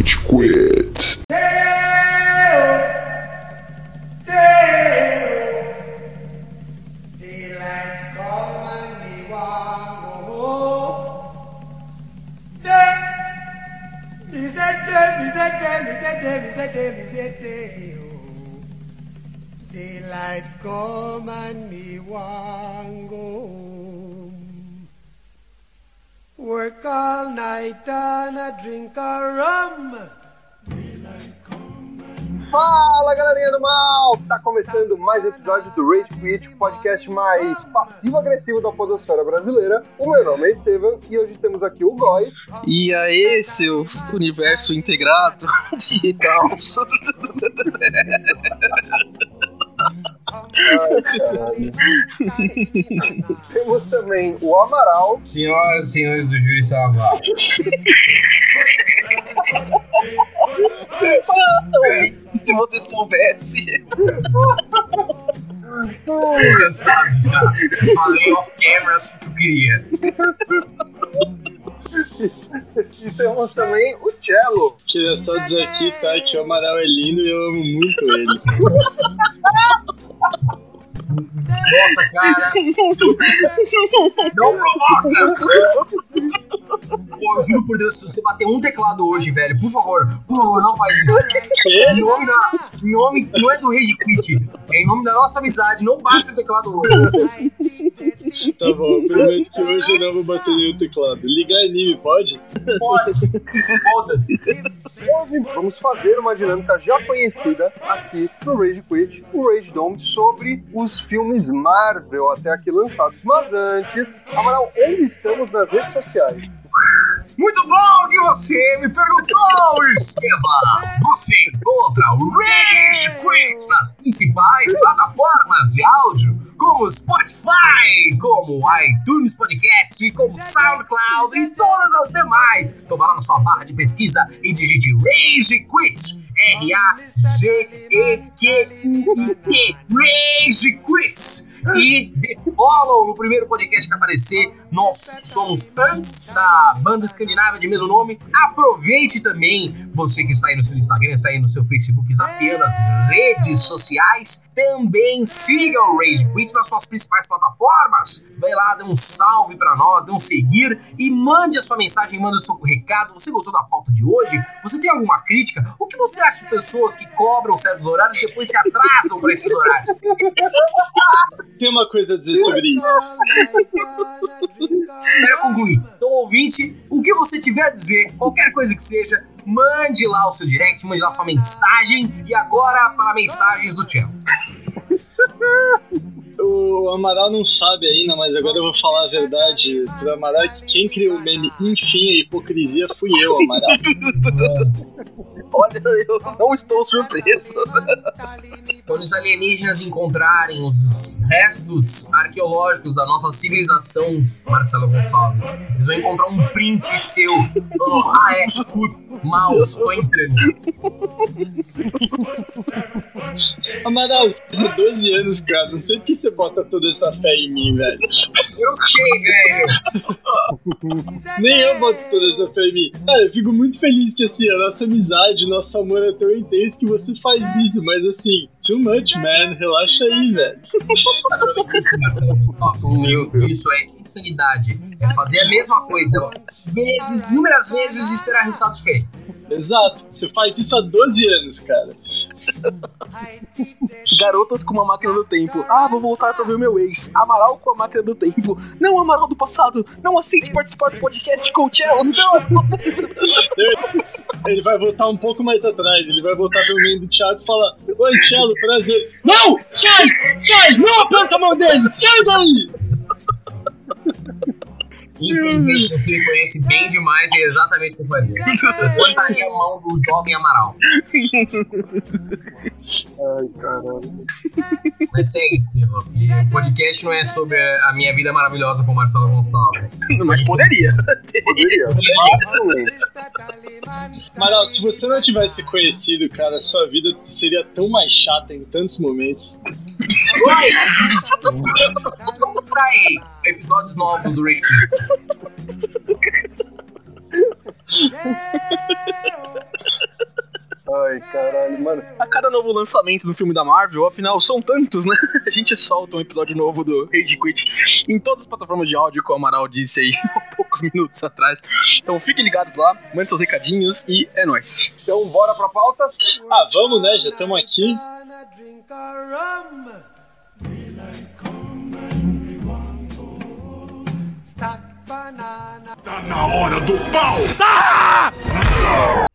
Rage Quit. Começando mais um episódio do Rage Quit, o podcast mais passivo-agressivo da podosfera brasileira. O meu nome é Estevam e hoje temos aqui o Góis. E aí, seu universo integrado de caos. Ai, caralho. temos também o Amaral. Senhoras e senhores do Júri Salvador. Se você soubesse. Já. Falei off camera tudo que eu queria. E temos também o Cello. Queria só dizer aqui, tá, que o Amaral é lindo e eu amo muito ele. Nossa, cara. Não provoca! Pô, juro por Deus, se você bater um teclado hoje, velho, por favor, por favor, não faz isso. Em nome da. Em nome. Não é do Rage Quit. É em nome da nossa amizade, não bate seu teclado hoje. Tá bom, prometo que hoje eu não vou bater nenhum teclado. Ligar anime, pode? Pode. Foda-se. Hoje vamos fazer uma dinâmica já conhecida aqui no Rage Quit, o Rage Dome, sobre os filmes Marvel até aqui lançados. Mas antes, Amaral, onde estamos nas redes sociais? Muito bom que você me perguntou, Esteban! Você encontra o Rage Quit nas principais plataformas de áudio, como Spotify, como iTunes Podcast, como SoundCloud e todas as demais. Então vá lá na sua barra de pesquisa e digite Rage Quit. R-A-G-E-Q-U-I-T. Rage Quit. E dê follow no primeiro podcast que aparecer. Nós somos antes da banda escandinava de mesmo nome. Aproveite também, você que está aí no seu Instagram, está aí no seu Facebook, zapeando as redes sociais. Também siga o Rage Quit nas suas principais plataformas. Vai lá, dê um salve pra nós, dê um seguir e mande a sua mensagem, manda o seu recado. Você gostou da pauta de hoje? Você tem alguma crítica? O que você acha de pessoas que cobram certos horários e depois se atrasam para esses horários? Tem uma coisa a dizer sobre isso. Quero concluir. Então, ouvinte, o que você tiver a dizer, qualquer coisa que seja, mande lá o seu direct, mande lá sua mensagem. E agora para mensagens do Tchelo. O Amaral não sabe ainda, mas agora eu vou falar a verdade pro Amaral que quem criou o meme Enfim a Hipocrisia fui eu, Amaral. Olha, eu não estou surpreso. Quando os alienígenas encontrarem os restos arqueológicos da nossa civilização, Marcelo Gonçalves, eles vão encontrar um print seu. Falando, ah, é, putz, mouse, tô entrando. Amaral, você tem 12 anos, cara. Não sei por que você bota toda essa fé em mim, velho. Eu sei, velho. Nem eu boto toda essa fé em mim. Cara, eu fico muito feliz que assim, a nossa amizade, nosso amor é tão intenso que você faz isso, mas assim, too much, man. Relaxa aí, velho. Meu, isso é insanidade. É fazer a mesma coisa, vezes, inúmeras vezes e esperar resultados diferentes. Exato. Você faz isso há 12 anos, cara. Garotas com uma máquina do tempo. Ah, vou voltar pra ver meu ex. Amaral com a máquina do tempo. Não, Amaral do passado. Não aceite participar do podcast com o Tchelo. Não. Ele vai voltar um pouco mais atrás. Ele vai voltar no meio do teatro e falar: Oi, Cello, prazer. Não! Sai! Sai! Não aperta a mão dele! Sai daí! Infelizmente você me conhece bem demais e é exatamente o que eu faria. Eu cortaria a mão do jovem Amaral. Ai, caralho. Mas segue, Estevam. O podcast não é sobre a minha vida maravilhosa com o Marcelo Gonçalves. Mas poderia. Poderia. Amaral, se você não tivesse conhecido, cara, sua vida seria tão mais chata em tantos momentos. Vamos sair episódios novos do Rage Quit. Ai, caralho, mano. A cada novo lançamento do filme da Marvel, afinal, são tantos, né? A gente solta um episódio novo do Rage Quit em todas as plataformas de áudio, como o Amaral disse aí há poucos minutos atrás. Então fiquem ligados lá, mandem seus recadinhos e é nóis. Então, bora pra pauta? Ah, vamos, né? Já estamos aqui. Tá na hora do pau! Então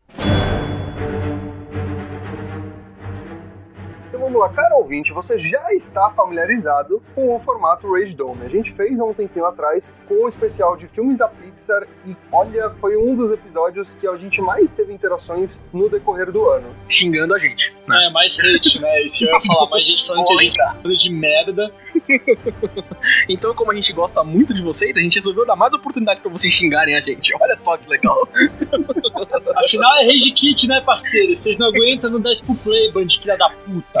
vamos lá, cara ouvinte, você já está familiarizado com o formato Rage Dome. A gente fez há um tempinho atrás com o especial de filmes da Pixar e olha, foi um dos episódios que a gente mais teve interações no decorrer do ano. Xingando a gente. Né? É, mais hate, né? Isso que eu ia falar. Mais gente falando que a gente tá falando de merda. Então, como a gente gosta muito de vocês, a gente resolveu dar mais oportunidade pra vocês xingarem a gente. Olha só que legal. Afinal é Rage Kit, né, parceiro? Vocês não aguentam, não dá isso pro play, band filha da puta.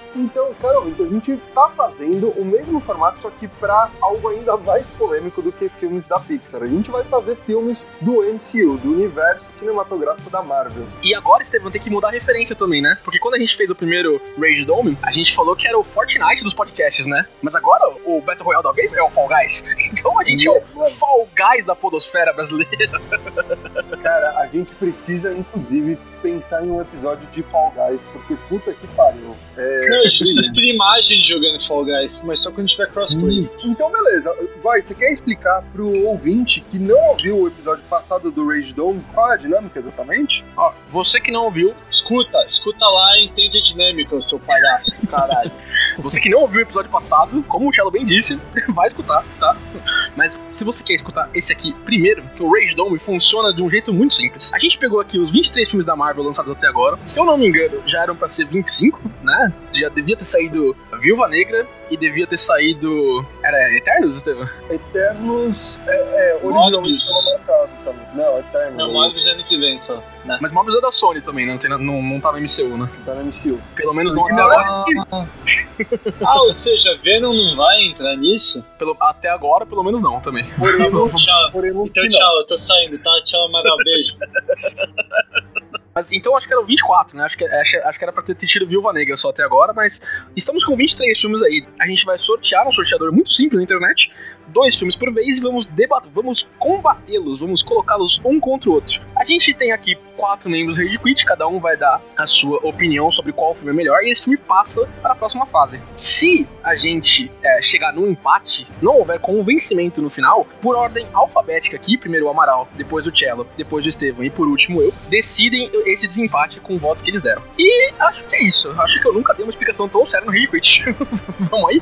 Então, cara ouvinte, a gente tá fazendo o mesmo formato, só que pra algo ainda mais polêmico do que filmes da Pixar. A gente vai fazer filmes do MCU, do universo cinematográfico da Marvel. E agora, Estevam, tem que mudar a referência também, né? Porque quando a gente fez o primeiro Rage Dome, a gente falou que era o Fortnite dos podcasts, né? Mas agora o Battle Royale da vez é o Fall Guys. Então a gente é o Fall Guys da podosfera brasileira. Cara, a gente precisa, inclusive, pensar em um episódio de Fall Guys, porque puta que pariu. É, Gente precisa ter imagem jogando Fall Guys, mas só quando tiver crossplay. Então, beleza. Vai, você quer explicar pro ouvinte que não ouviu o episódio passado do Rage Dome qual é a dinâmica exatamente? Ó, você que não ouviu, Escuta, escuta lá e entende a dinâmica, seu palhaço, caralho. você que não ouviu o episódio passado, como o Cello bem disse, vai escutar, tá? Mas se você quer escutar esse aqui primeiro, que o Rage Dome funciona de um jeito muito simples. A gente pegou aqui os 23 filmes da Marvel lançados até agora. Se eu não me engano, já eram pra ser 25, né? Já devia ter saído Viúva Negra e devia ter saído. Era Eternos, Estevam? Eternos. É, é originalmente Morbius. estava marcado Não, Eternos. Não, Morbius ano que vem só. Né? Mas Morbius é da Sony também, não, tem, na- não, não tá no MCU, né? Tá no MCU. Pelo menos não não. até, Ah, ou seja, Venom não vai entrar nisso? pelo, até agora, pelo menos não também. Porém, Tá tchau. porém Então final. tchau, eu tô saindo, tá? Tchau, Amaral, beijo. Mas então acho que era o 24, né? Acho que, acho, acho que era pra ter tido Viúva Negra só até agora, mas estamos com 23 filmes aí. A gente vai sortear um sorteador muito simples na internet, dois filmes por vez e vamos debater, vamos combatê-los, vamos colocá-los um contra o outro. A gente tem aqui quatro membros do Rage Quit, cada um vai dar a sua opinião sobre qual filme é melhor e esse filme passa para a próxima fase. Se a gente é, chegar num empate, não houver convencimento no final, por ordem alfabética aqui, primeiro o Amaral, depois o Cello, depois o Estevam e por último eu, decidem esse desempate com o voto que eles deram. E acho que é isso. Acho que eu nunca dei uma explicação tão séria no Rage Quit. Vamos aí?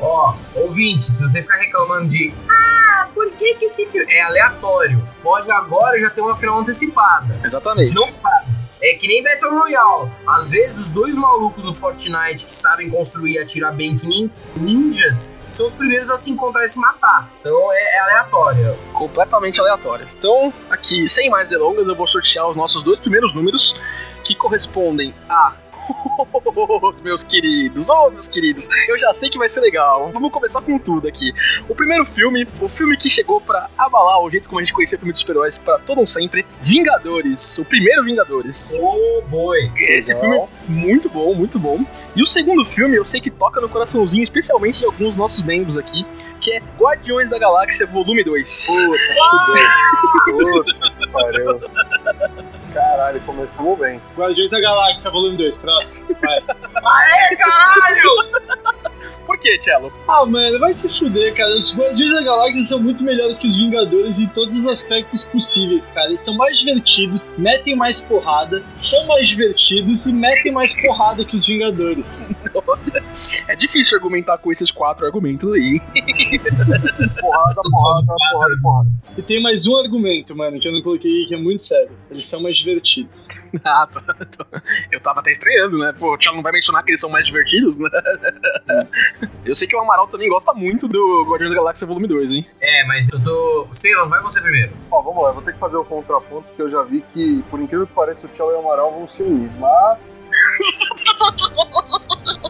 Ó, ouvinte, se você ficar reclamando de Ah, por que que esse filme é aleatório? Pode agora já ter uma final antecipada. Exatamente. não sabe. É que nem Battle Royale. Às vezes os dois malucos do Fortnite que sabem construir e atirar bem que nem ninjas são os primeiros a se encontrar e se matar. Então é, é aleatório. completamente aleatório. Então, aqui, sem mais delongas, eu vou sortear os nossos dois primeiros números, que correspondem a. meus queridos, oh meus queridos, eu já sei que vai ser legal. Vamos começar com tudo aqui. O primeiro filme, o filme que chegou pra abalar o jeito como a gente conhecia filme de super-heróis pra todo um sempre, Vingadores, o primeiro Vingadores. Oh boy. Esse Legal. filme é muito bom, muito bom. E o segundo filme, eu sei que toca no coraçãozinho, especialmente de alguns dos nossos membros aqui, que é Guardiões da Galáxia Volume 2. Puta que pariu. Caralho, começamos bem. Guardiões da Galáxia, volume 2, próximo. Vai. Aê, caralho! Por que, Cello? Ah, mano, vai se fuder, cara. Os Guardiões da Galáxia são muito melhores que os Vingadores em todos os aspectos possíveis, cara. Eles são mais divertidos, metem mais porrada, são mais divertidos e metem mais porrada que os Vingadores. É difícil argumentar com esses quatro argumentos aí. Porrada, porrada, porrada, porrada. E tem mais um argumento, mano, que eu não coloquei que é muito sério. Eles são mais divertidos. ah, tá, tá. Eu tava até estranhando, né? Pô, o Thiago não vai mencionar que eles são mais divertidos, né? Eu sei que o Amaral também gosta muito do Guardiões da Galáxia Volume 2, hein? É, mas eu tô. Ceylon, vai você primeiro. Ó, vamos lá, eu vou ter que fazer o contraponto, porque eu já vi que, por incrível que pareça, o Tchau e o Amaral vão se unir, mas.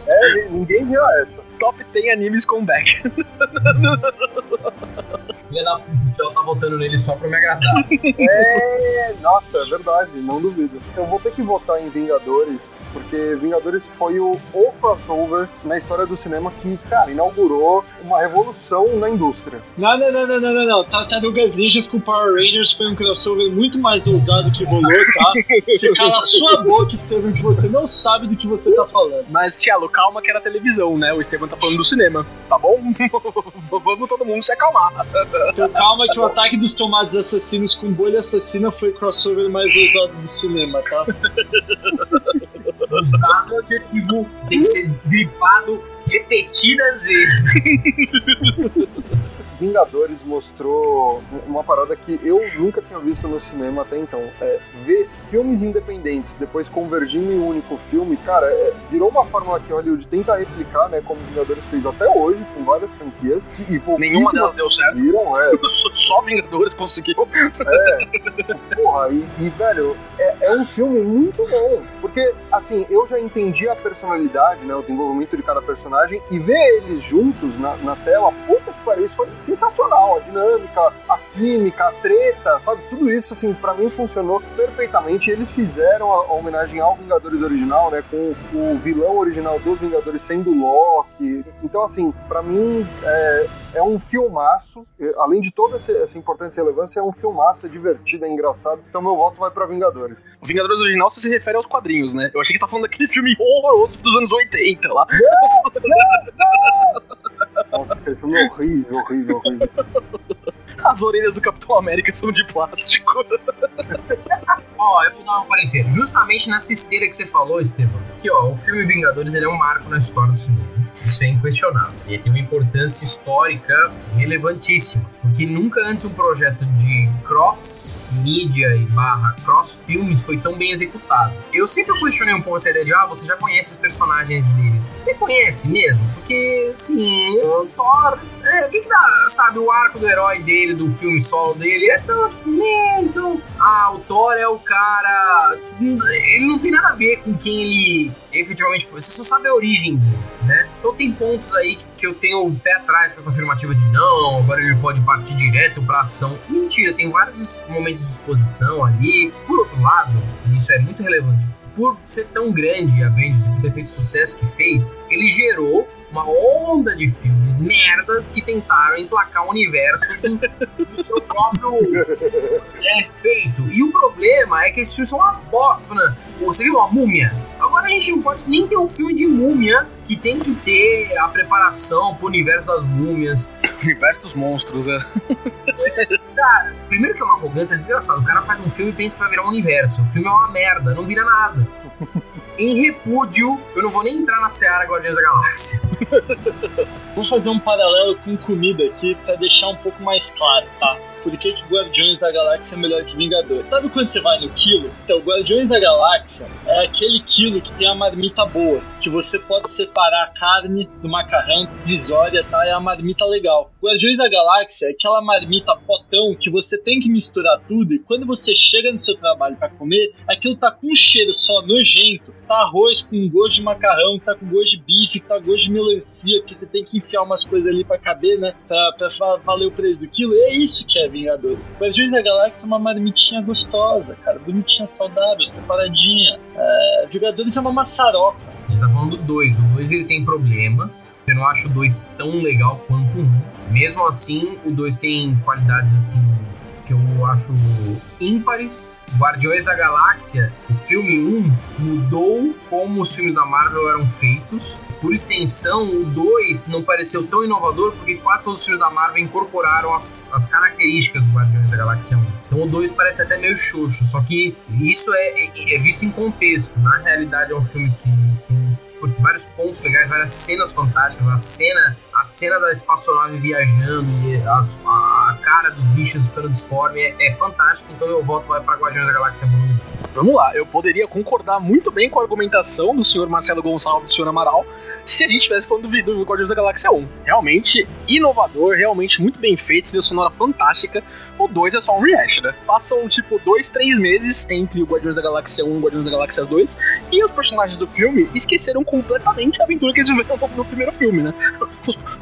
É, ninguém viu essa. Top 10 animes comeback. Filha da puta, ela tá votando nele só pra me agradar. É, nossa, é verdade, não duvido. Eu vou ter que votar em Vingadores, porque Vingadores foi o, o crossover na história do cinema que, cara, inaugurou uma revolução na indústria. Não, não, não, não, não, não, não. Tartarugas Ninjas com Power Rangers foi um crossover muito mais ousado que rolou, tá? Você cala a sua boca, Estevam, que você não sabe do que você tá falando. Mas, Tiago, calma que era televisão, né? O Estevam tá falando do cinema, tá bom? Vamos todo mundo se acalmar. Então calma que o ataque dos tomates assassinos com bolha assassina foi o crossover mais ousado do cinema, tá? Usado o adjetivo tem que ser gripado repetidas vezes. Vingadores mostrou uma parada que eu nunca tinha visto no cinema até então. É, ver filmes independentes depois convergindo em um único filme, cara, é, virou uma fórmula que Hollywood tenta replicar, né? Como Vingadores fez até hoje, com várias franquias. Que, e Nenhuma delas deu certo. conseguiram, é. Só Vingadores conseguiu. Porra, e, e, velho, é, é um filme muito bom. Porque, assim, eu já entendi a personalidade, né? O desenvolvimento de cada personagem e ver eles juntos na, na tela, puta que pariu, isso foi sensacional. A dinâmica, a química, a treta, sabe? Tudo isso, assim, pra mim funcionou perfeitamente. Eles fizeram a, homenagem ao Vingadores original, né? Com o vilão original dos Vingadores sendo Loki. Então, assim, pra mim é, é um filmaço. Além de toda essa, importância e relevância, é um filmaço, é divertido, é engraçado. Então meu voto vai pra Vingadores. O Vingadores original se refere aos quadrinhos, né? Eu achei que você tá falando daquele filme horroroso dos anos 80 lá. Nossa, aquele filme é horrível, horrível, horrível. As orelhas do Capitão América são de plástico. Ó, eu vou dar um parecer. Justamente nessa esteira que você falou, Estevam, que ó, o filme Vingadores ele é um marco na história do cinema. Isso é inquestionável. Ele tem uma importância histórica relevantíssima. Porque nunca antes um projeto de cross-mídia e barra cross-filmes foi tão bem executado. Eu sempre questionei um pouco essa ideia de, ah, você já conhece os personagens deles. Você conhece mesmo? Porque, assim, o Thor... É, o que que dá, sabe, o arco do herói dele, do filme solo dele, é tão, tipo, né, então... Ah, o Thor é o cara... Ele não tem nada a ver com quem ele efetivamente foi. Você só sabe a origem dele, né? Então tem pontos aí que, eu tenho o pé atrás com essa afirmativa de não, agora ele pode partir direto pra ação. Mentira, tem vários momentos de exposição ali. Por outro lado, isso é muito relevante, por ser tão grande a Avengers e por ter feito o sucesso que fez, ele gerou uma onda de filmes merdas que tentaram emplacar o universo do, seu próprio é, peito. E o problema é que esses filmes são uma bosta. Né? Você viu a múmia? Agora a gente não pode nem ter um filme de múmia que tem que ter a preparação pro universo das múmias. Universo dos monstros, é. Cara, primeiro que é uma arrogância desgraçada. O cara faz um filme e pensa que vai virar um universo. O filme é uma merda, não vira nada. Em repúdio, eu não vou nem entrar na Seara Guardiões da Galáxia. Vou fazer um paralelo com comida aqui pra deixar um pouco mais claro, tá? Por que, que Guardiões da Galáxia é melhor que Vingadores? Sabe quando você vai no quilo? Então, Guardiões da Galáxia é aquele quilo que tem a marmita boa, que você pode separar a carne do macarrão risória, tá? É a marmita legal. Guardiões da Galáxia é aquela marmita potão que você tem que misturar tudo e quando você chega no seu trabalho pra comer, aquilo tá com um cheiro só nojento. Tá arroz com gosto de macarrão, tá com gosto de bife, tá com gosto de melancia, porque você tem que enfiar umas coisas ali pra caber, né? Pra, pra valer o preço do quilo. E é isso que é Vingadores. Guardiões da Galáxia é uma marmitinha gostosa, cara. Bonitinha, saudável, separadinha. É, Vingadores é uma maçaroca. A gente tá falando do 2. O 2 ele tem problemas. Eu não acho o 2 tão legal quanto o 1. Um. Mesmo assim, o 2 tem qualidades assim que eu acho ímpares. Guardiões da Galáxia, o filme 1 mudou como os filmes da Marvel eram feitos. Por extensão, o 2 não pareceu tão inovador porque quase todos os filmes da Marvel incorporaram as, as características do Guardiões da Galáxia 1. Então o 2 parece até meio xoxo, só que isso é, é- é visto em contexto. Na realidade, é um filme que tem vários pontos legais, várias cenas fantásticas. A cena, a cena da espaçonave viajando e as- a, cara dos bichos ficando disforme é, é fantástico. Então meu voto vai para Guardiões da Galáxia Volume 2. Vamos lá, eu poderia concordar muito bem com a argumentação do senhor Marcelo Gonçalves e do senhor Amaral se a gente estivesse falando do, do Guardiões da Galáxia 1. Realmente inovador, realmente muito bem feito, trilha sonora fantástica. O 2 é só um rehash, né? Passam, tipo, dois, três meses entre o Guardiões da Galáxia 1 e o Guardiões da Galáxia 2, e os personagens do filme esqueceram completamente a aventura que eles viveram no, no primeiro filme, né?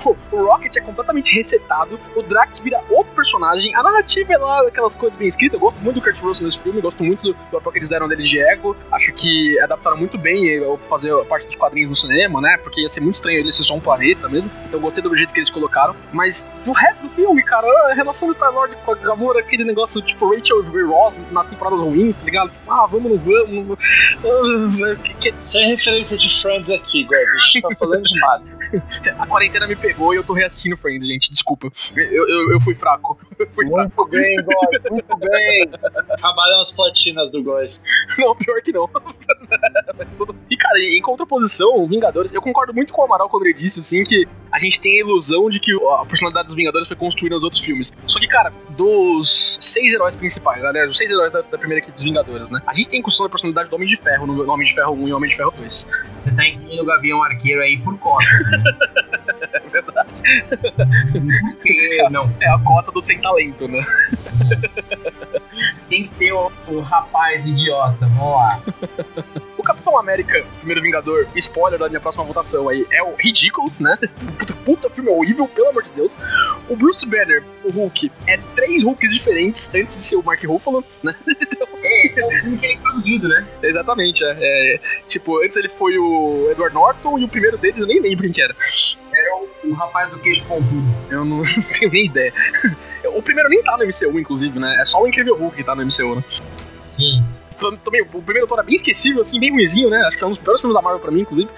O, o Rocket é completamente resetado, o Drax vira outro personagem, a narrativa é lá aquelas coisas bem escritas. Eu gosto muito do Kurt Russell nesse filme, gosto muito do, do papel que eles deram dele de ego. Acho que adaptaram muito bem eu fazer parte dos quadrinhos no cinema, né? Porque ia ser muito estranho ele ser só um planeta mesmo. Então eu gostei do jeito que eles colocaram. Mas o resto do filme, cara, a relação do Star-Lord com a Gamora, aquele negócio tipo Rachel e Ross nas temporadas ruins, tá ligado? Ah, vamos, não vamos. Ah, que- que- Sem referência de Friends aqui, Greg. A gente tá falando de nada. A quarentena me pegou e eu tô reassistindo Friends, gente. Desculpa. Eu, eu, eu fui fraco. Eu fui fraco. Muito bem, God, muito bem. Acabaram as platinas do Góis. Não, pior que não. E, cara, em contraposição, o Vingadores, eu concordo muito com o Amaral quando ele disse, assim, que a gente tem a ilusão de que a personalidade dos Vingadores foi construída nos outros filmes. Só que, cara, dos seis heróis principais, né, os seis heróis da, da primeira equipe dos Vingadores, né, a gente tem construção da personalidade do Homem de Ferro no, Homem de Ferro 1 e Homem de Ferro 2. Você tá incluindo o Gavião Arqueiro aí por cota. É verdade. Porque, não, É a cota do sem talento, né? tem que ter o, o rapaz idiota. Vamos lá. O Capitão América, primeiro Vingador, spoiler da minha próxima votação aí, é o ridículo, né? Puta, puta filme horrível, pelo amor de Deus. O Bruce Banner, o Hulk, é três Hulks diferentes antes de ser o Mark Ruffalo, né? É, Esse é o filme que ele é produzido, né? Exatamente, é, é. Tipo, antes ele foi o Edward Norton e o primeiro deles eu nem lembro quem que era. O, rapaz do queixo pontudo. Eu não tenho nem ideia. O primeiro nem tá no MCU, inclusive, né? É só o Incrível Hulk que tá no MCU, né? Sim. Também, o primeiro Thor é bem esquecível, assim, bem ruizinho, né? Acho que é um dos piores filmes da Marvel pra mim, inclusive.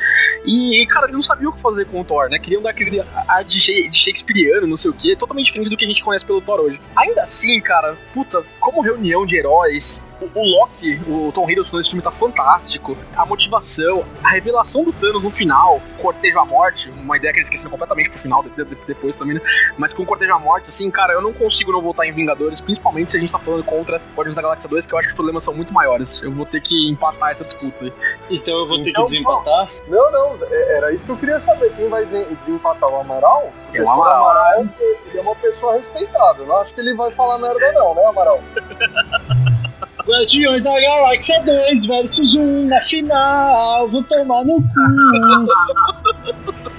E, cara, eles não sabiam o que fazer com o Thor, né? Queriam dar aquele ar de Shakespeareano, não sei o quê, totalmente diferente do que a gente conhece pelo Thor hoje. Ainda assim, cara, puta, como reunião de heróis, o, o Loki, o Tom Hiddleston nesse filme tá fantástico. A motivação, a revelação do Thanos no final, cortejo à morte, uma ideia que eles esqueceram completamente pro final, de- de- depois também, né? Mas com cortejo à morte, assim, cara, eu não consigo não votar em Vingadores, principalmente se a gente tá falando contra Guardiões da Galáxia 2, que eu acho que os problemas são muito maiores. Eu vou ter que empatar essa disputa aí. Então eu vou ter Então, que desempatar. Não, não, é- era isso que eu queria saber. Quem vai desempatar o Amaral? Porque É o for Amaral. ele é uma pessoa respeitável. Não acho que ele vai falar merda, não, né, Amaral? Guardiões da Galáxia 2 versus 1 na final. Vou tomar no cu.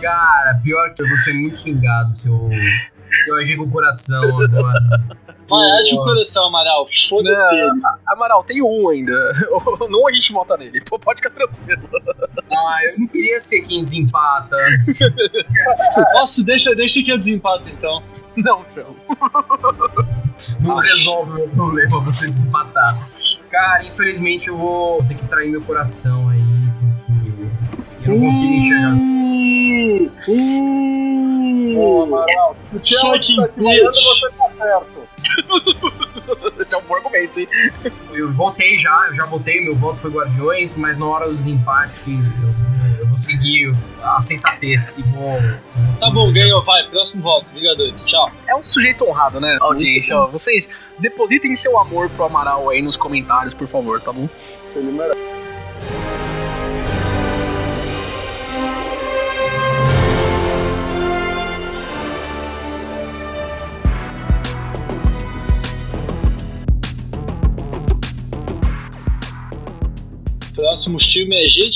Cara, pior que eu vou ser muito xingado se eu, se eu agir com o coração agora. Vai, age o coração, Amaral. Foda-se eles. Amaral, tem um ainda. Não a gente vota nele. Pô, Pode ficar tranquilo. Ah, eu não queria ser quem desempata. Posso? Deixa, deixa que eu desempato então. Não, não. Não resolve o meu problema você desempatar. Cara, infelizmente eu vou ter que trair meu coração aí, porque eu não consigo enxergar. Hum, hum. Ô, Amaral, se o Thiago Fucking tá aqui você tá certo. Esse é um bom argumento, hein? Eu votei já, eu já votei, meu voto foi Guardiões, mas na hora do desempate eu, seguir a sensatez e vou. Tá bom, ganhou. Vai, próximo voto. Vingadores. Tchau. É um sujeito honrado, né, audiência? Ó, vocês depositem seu amor pro Amaral aí nos comentários, por favor, tá bom? Ele merece.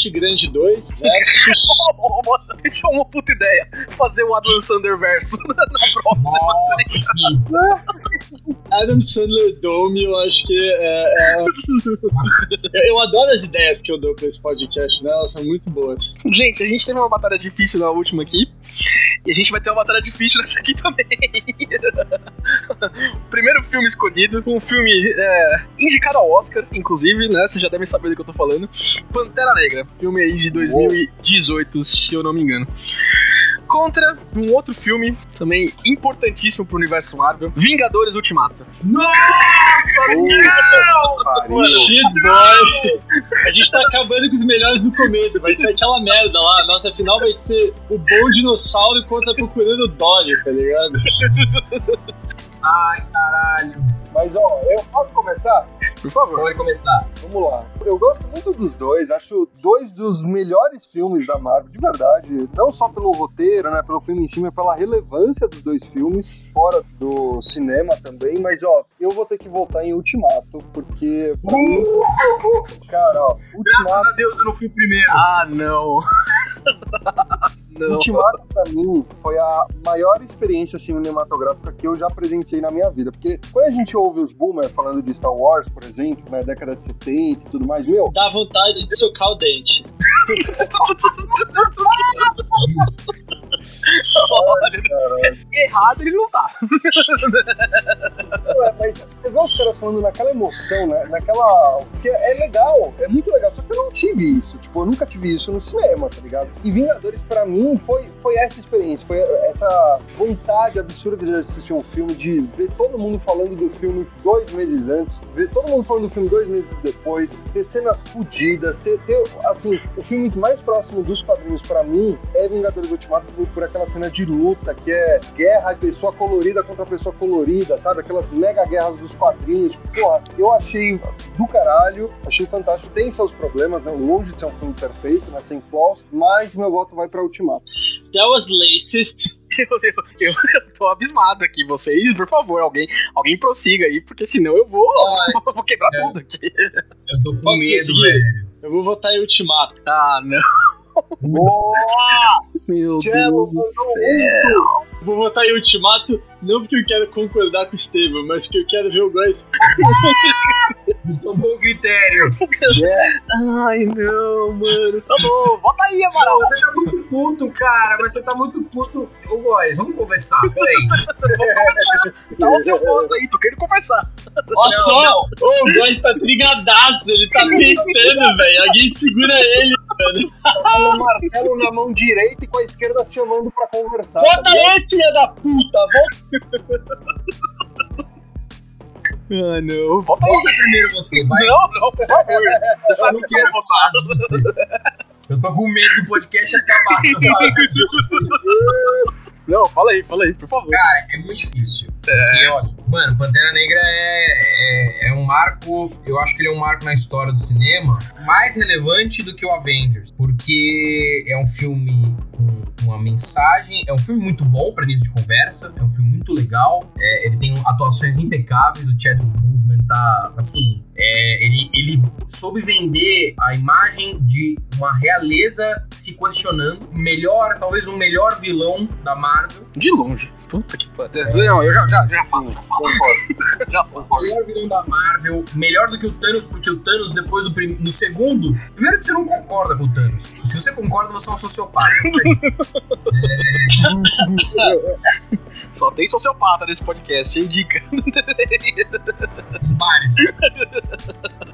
É Grande 2 versus. Isso é uma puta ideia. Fazer o Adam Sander verso na próxima. Nossa, sim. Adam Sandler Dome, eu acho que é. é- eu, eu adoro as ideias que eu dou pra esse podcast, né? Elas são muito boas. Gente, a gente teve uma batalha difícil na última aqui. E a gente vai ter uma batalha difícil nessa aqui também. Primeiro filme escolhido, um filme é, indicado ao Oscar, inclusive, né? Vocês já devem saber do que eu tô falando. Pantera Negra, filme aí de 2018, se eu não me engano. Contra um outro filme, também importantíssimo pro universo Marvel, Vingadores Ultimato. Nossa, não! Shit, boy! A gente tá acabando com os melhores no começo, vai ser aquela merda lá. Nossa final vai ser o bom dinossauro contra procurando Dory, tá ligado? Ai, caralho. Mas, ó, eu posso começar? Por favor. Pode começar. Vamos lá. Eu gosto muito dos dois, acho dois dos melhores filmes da Marvel, de verdade. Não só pelo roteiro, né, pelo filme em si, mas pela relevância dos dois filmes, fora do cinema também. Mas, ó, eu vou ter que voltar em Ultimato, porque. Cara, ó, Graças Ultimato. a Deus eu não fui o primeiro. Ah, não. Não. Ultimato, pra mim, foi a maior experiência cinematográfica que eu já presenciei na minha vida. Porque quando a gente ouve os boomers falando de Star Wars, por exemplo, na década de 70 e tudo mais, meu, Dá vontade de socar o dente. Olha, errado ele não tá. Ué, mas você vê os caras falando naquela emoção, né? Naquela. Porque é legal, é muito legal. Só que eu não tive isso. Tipo, eu nunca tive isso no cinema, tá ligado? E Vingadores, pra mim, foi, foi essa experiência. Foi essa vontade absurda de assistir um filme, de ver todo mundo falando do filme dois meses antes, ver todo mundo falando do filme dois meses depois, ter cenas fodidas, ter, ter. Assim, o filme mais próximo dos quadrinhos pra mim é Vingadores Ultimato por, por aquela cena de luta que é guerra de pessoa colorida contra pessoa colorida, sabe? Aquelas mega guerras dos quadrinhos. Porra, eu achei do caralho, achei fantástico. Tem seus problemas, né? Longe de ser um filme perfeito, né? Sem flaws, mas meu voto vai pra Ultimato. That was racist. Eu, eu, eu, eu tô abismado aqui. Vocês, por favor, alguém, alguém prossiga aí, porque senão eu vou, vou quebrar É. tudo aqui. Eu tô com medo, velho. Eu vou votar em Ultimato. Ah, não. Boa! Meu Cello mandou um. Eu vou votar em Ultimato não porque eu quero concordar com o Estevam, mas porque eu quero ver o Góis. Um bom critério. Ai, não, mano. Tá bom, bota aí, Amaral. Você tá muito puto, cara, mas você tá muito puto. Ô, Góis, vamos conversar, peraí. Dá o seu voto aí, tô querendo conversar. Olha Não, só! o Góis tá trigadaço, ele tá tentando, velho. Alguém segura ele, mano. Com o martelo na mão direita e com a esquerda te chamando pra conversar. tá Bota ligado? aí, filha da puta! Volta Ah, não. Bota aí. Volta primeiro você, vai. Não, não, por favor. Eu sabe não quero votar. falar de você. Eu tô com medo do podcast acabar. disso. Não, fala aí, fala aí, por favor. Cara, é muito difícil. Porque, olha, mano, Pantera Negra é, é, é um marco, eu acho que ele é um marco na história do cinema mais relevante do que o Avengers. Porque é um filme com uma mensagem, é um filme muito bom pra início de conversa, é um filme muito legal, é, ele tem atuações impecáveis, o Chadwick Boseman tá, assim, é, ele, ele soube vender a imagem de uma realeza se questionando, melhor, talvez o melhor vilão da Marvel, De longe. Puta que pariu. Não, eu já, já, já falo, já falo. Já falo. O melhor vilão da Marvel, melhor do que o Thanos, porque o Thanos, depois do prim... no segundo. Primeiro que você não concorda com o Thanos. Se você concorda, você é um sociopata. Só tem sociopata nesse podcast, hein? Dica. Vários.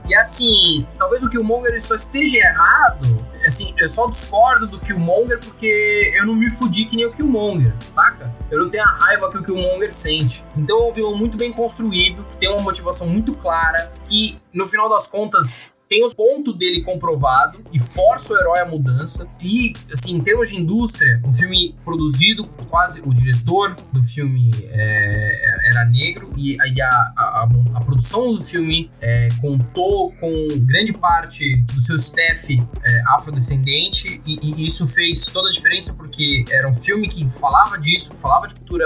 E assim, talvez o Killmonger ele só esteja errado. Assim, eu só discordo do Killmonger porque eu não me fudi que nem o Killmonger, saca? Eu não tenho a raiva que o Killmonger sente. Então é um vilão muito bem construído, que tem uma motivação muito clara, que no final das contas tem os pontos dele comprovado e força o herói à mudança. E, assim, em termos de indústria, um filme produzido, quase o diretor do filme é, era negro e aí a, a, a- produção do filme é, contou com grande parte do seu staff é, afrodescendente e, e isso fez toda a diferença porque era um filme que falava disso, falava de cultura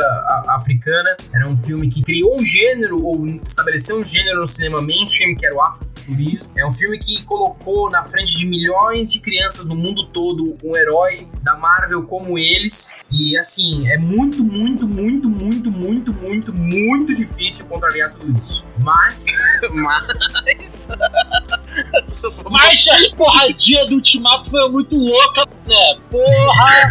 africana, era um filme que criou um gênero ou estabeleceu um gênero no cinema mainstream que era o afrofuturismo. É um filme que colocou na frente de milhões de crianças no mundo todo um herói da Marvel como eles. E assim, é muito, muito, muito, muito, muito, muito, muito difícil contrariar tudo isso. Mas Mas. Mas a porradinha do Ultimato foi muito louca, né? Porra!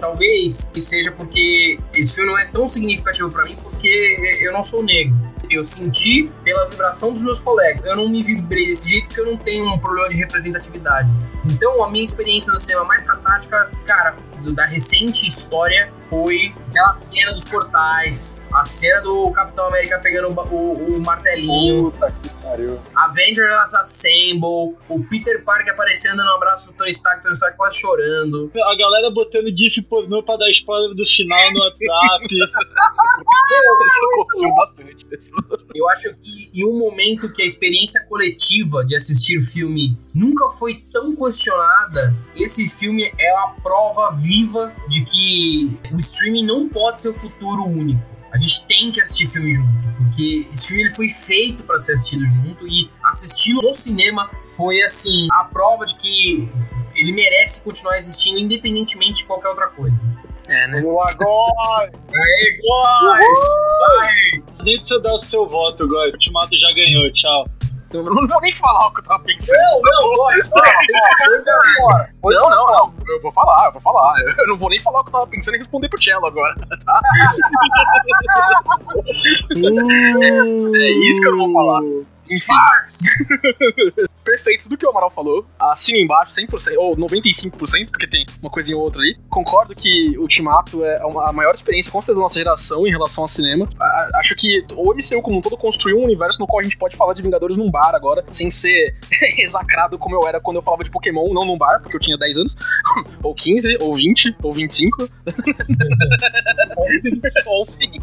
Talvez que seja porque esse filme não é tão significativo pra mim porque eu não sou negro. Eu senti pela vibração dos meus colegas. Eu não me vibrei desse jeito porque eu não tenho um problema de representatividade. Então a minha experiência no cinema mais catártica, cara, do- da recente história foi aquela cena dos portais, a cena do Capitão América pegando o, o- o martelinho, Puta que pariu. Avengers Assemble, o Peter Parker aparecendo no abraço do Tony Stark, Tony Stark quase chorando. A galera botando GIF pornô pra dar spoiler do final no WhatsApp. Isso aconteceu bastante. Eu acho que em um momento que a experiência coletiva de assistir filme nunca foi tão questionada, esse filme é a prova viva de que o streaming não pode ser o futuro único. A gente tem que assistir filme junto, porque esse filme ele foi feito para ser assistido junto e assisti-lo no cinema foi assim a prova de que ele merece continuar existindo independentemente de qualquer outra coisa. É, né? Vamos lá, agora! Aê, Góis! Vai! Nem precisa dar o seu voto, Góis. O Ultimato já ganhou, tchau. Então, eu não vou nem falar o que eu tava pensando. Não, não, Góis, para. Não, não, não. Eu vou falar, eu vou falar. Eu não vou nem falar o que eu tava pensando e responder pro Cello agora, tá? É isso que eu não vou falar. Enfim, perfeito tudo que o Amaral falou. Assino embaixo 100%, ou 95%, porque tem uma coisinha ou outra ali. Concordo que Ultimato é a maior experiência com certeza da nossa geração em relação ao cinema. A- Acho que o MCU como um todo construiu um universo no qual a gente pode falar de Vingadores num bar agora, sem ser exacrado como eu era quando eu falava de Pokémon, não num bar, porque eu tinha 10 anos, ou 15, ou 20, ou 25. Ontem.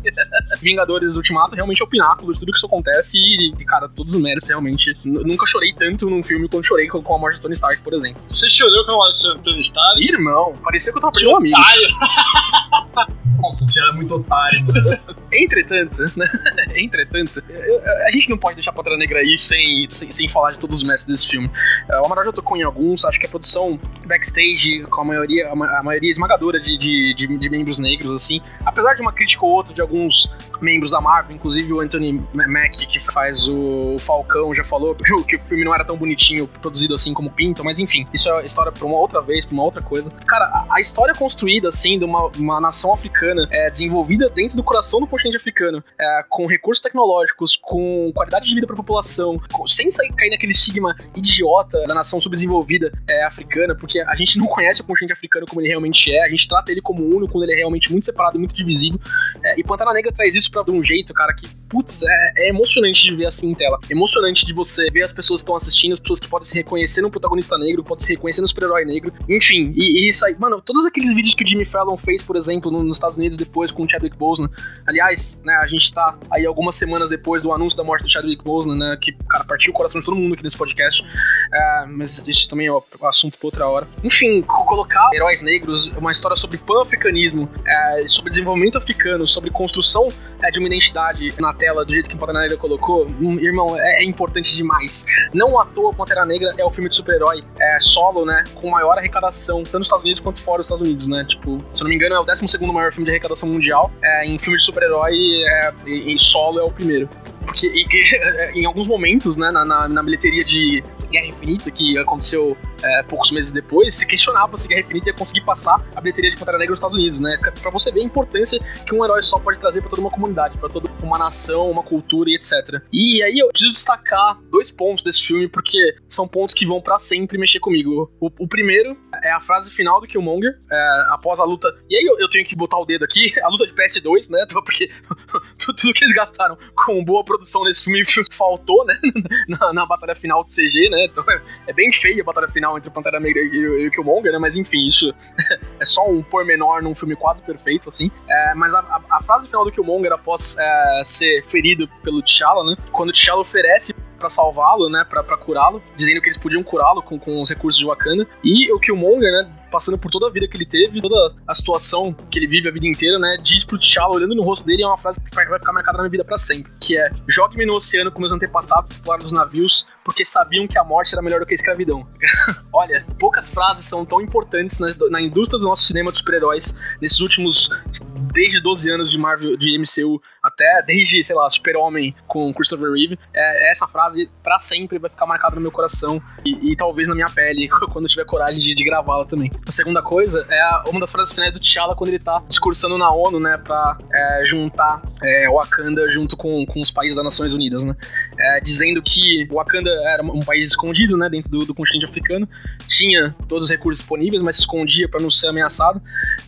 Vingadores Ultimato realmente é o pináculo de tudo que isso acontece e, cara, todos os méritos realmente. Nunca chorei tanto num filme quando chorei com, com a morte do Tony Stark, por exemplo. Você chorou com a morte do Antônio Stark? Irmão, parecia que eu tava perdendo um amigo. Nossa, o Tio era muito otário, mano. Entretanto, né? Entretanto, eu- a gente não pode deixar Pantera Negra aí sem, sem, sem falar de todos os méritos desse filme. É, o Amaral já tocou em alguns, acho que a produção backstage, com a maioria, a, ma- a maioria esmagadora de, de, de, de membros negros, assim, apesar de uma crítica ou outra de alguns membros da Marvel, inclusive o Anthony Ma- Mack, que faz o Falcão, já falou que o, filme não era tão bonitinho, produzido assim como pintam, mas enfim, isso é história pra uma outra vez, pra uma outra coisa. Cara, a, história construída, assim, de uma, uma nação africana, é, desenvolvida dentro do coração do continente africano, é, com recursos tecnológicos, com qualidade de vida pra população, com- sem sair, cair naquele estigma idiota da nação subdesenvolvida é, africana, porque a gente não conhece o continente africano como ele realmente é, a gente trata ele como uno, quando ele é realmente muito separado muito divisível. É, e Pantera Negra traz isso pra de um jeito, cara, que, putz, é, é emocionante de ver assim em tela. Emocionante de você ver as pessoas que estão assistindo, as pessoas que podem se reconhecer no protagonista negro, podem se reconhecer no super-herói negro. Enfim, e, e isso aí, mano, todos aqueles vídeos que o Jimmy Fallon fez, por exemplo, no- nos Estados Unidos depois com o Chadwick Boseman. Aliás, né, a gente tá aí algumas semanas depois do anúncio da morte do Chadwick Boseman, né, que, cara, partiu o coração de todo mundo aqui nesse podcast. É, mas isso também é o assunto pra outra hora. Enfim, co- colocar heróis negros, uma história sobre pan-africanismo, é, sobre desenvolvimento africano, sobre construção é, de uma identidade na tela, do jeito que o Pantera Negra colocou, hum, irmão, é, é importante demais. Não à toa, Pantera Negra é o filme de super-herói é, solo, né, com maior arrecadação, tanto nos Estados Unidos quanto fora dos Estados Unidos, né? Tipo, se eu não me engano, é o 12 maior filme de arrecadação mundial. É, em filme de super-herói, é, solo é o primeiro. Porque e- em alguns momentos, né, na, na, na bilheteria de Guerra Infinita, que aconteceu é, poucos meses depois, se questionava se Guerra Infinita ia conseguir passar a bilheteria de Pantera Negra nos Estados Unidos, né? Pra você ver a importância que um herói só pode trazer pra toda uma comunidade, pra toda uma nação, uma cultura e etc. E aí eu preciso destacar dois pontos desse filme, porque são pontos que vão pra sempre mexer comigo. O, o primeiro é a frase final do Killmonger, é, após a luta. E aí eu, eu tenho que botar o dedo aqui, a luta de PS2, né? Porque tudo que eles gastaram com boa produção nesse filme faltou, né? Na, na batalha final de CG, né? Então é, é bem feia a batalha final entre o Pantera Negra e, o- Killmonger, né? Mas enfim, isso é só um pormenor num filme quase perfeito, assim. É, mas a, a- a frase final do Killmonger após é, ser ferido pelo T'Challa, né? Quando o T'Challa oferece pra salvá-lo, né, pra curá-lo, dizendo que eles podiam curá-lo com, com os recursos de Wakanda. E o Killmonger, né, passando por toda a vida que ele teve, toda a situação que ele vive a vida inteira, né, diz pro T'Challa, olhando no rosto dele, é uma frase que vai ficar marcada na minha vida pra sempre, que é, jogue-me no oceano com meus antepassados pularam dos navios, porque sabiam que a morte era melhor do que a escravidão. Olha, poucas frases são tão importantes na, na indústria do nosso cinema de super-heróis nesses últimos desde 12 anos de Marvel, de MCU, até desde, sei lá, Super-Homem com Christopher Reeve, é, essa frase pra sempre vai ficar marcada no meu coração e, e talvez na minha pele, quando eu tiver coragem de, de gravá-la também. A segunda coisa é uma das frases finais do T'Challa quando ele tá discursando na ONU, né, pra é, juntar é, Wakanda junto com, com os países das Nações Unidas, né, é, dizendo que Wakanda era um país escondido, né, dentro do, do continente africano, tinha todos os recursos disponíveis, mas se escondia pra não ser ameaçado,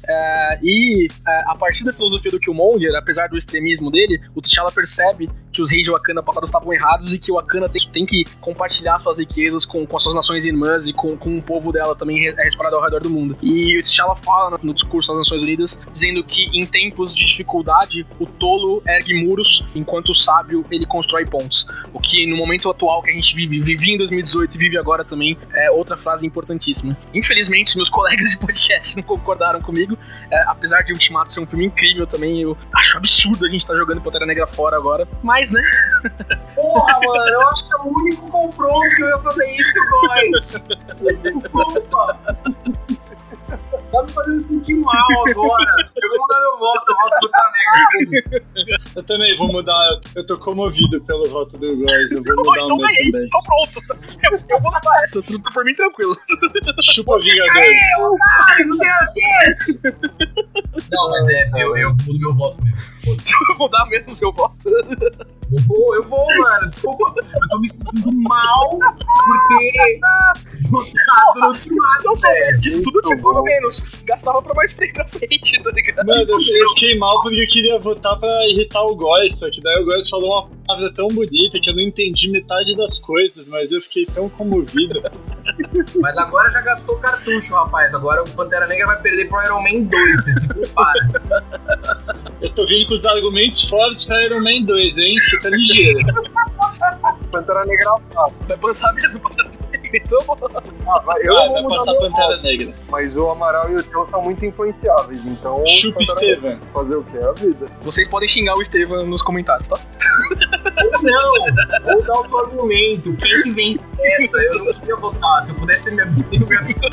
é, e é, a partir da filosofia do Killmonger, apesar do extremismo dele, o T'Challa percebe que os reis de Wakanda passados estavam errados e que Wakanda tem, tem que compartilhar suas riquezas com, com as suas nações irmãs e com, com o povo dela também é espalhado ao redor do mundo. E o T'Challa fala no, discurso das Nações Unidas, dizendo que em tempos de dificuldade, o tolo ergue muros, enquanto o sábio ele constrói pontes. O que no momento atual que a gente vive, vivia em 2018 e vive agora também, é outra frase importantíssima. Infelizmente, meus colegas de podcast não concordaram comigo, é, apesar de Ultimato ser um filme incrível também, eu acho absurdo a gente estar jogando Pantera Negra fora agora. Mas né? Porra, mano, eu acho que é o único confronto que eu ia fazer isso, guys. Desculpa. Tá me fazendo sentir mal agora. Eu vou mudar meu voto, eu voto pro Negra. Eu também vou mudar. Eu tô comovido pelo voto do Góis. Eu vou mudar então o meu ganhei, também. então pronto. Eu, eu vou levar essa, tu, tu por mim tranquilo. Chupa Vingadores. Não, mas é, eu, eu mudo meu voto mesmo. Eu vou dar mesmo o seu voto. Eu vou, eu vou, mano. Desculpa. Eu tô me sentindo mal por ter votado no ultimato. Se eu soubesse disso tudo, eu pelo menos. Gastava pra mais frente pra frente, tá ligado? Mano, eu eu fiquei mal porque eu queria votar pra irritar o Góis, só que daí o Góis falou uma palavra tão bonita que eu não entendi metade das coisas, mas eu fiquei tão comovido. Mas agora já gastou cartucho, rapaz. Agora o Pantera Negra vai perder pro Iron Man 2. Você se prepara. Eu tô vindo com os argumentos fortes pra Iron Man 2, hein? Fica ligeiro. Pantera Negra ah, Vai passar mesmo pra Então, ah, vai, eu Ah, vou vai passar Pantera voto, Negra. mas o Amaral e o Joe são muito influenciáveis, então Chupa Pantera Negra. Estevam. fazer o que? É a vida. vocês podem xingar o Estevam nos comentários, tá? Ou não. Ou dar o seu argumento. Quem que vence essa? Eu não queria votar. Se eu pudesse me abster, eu me abster.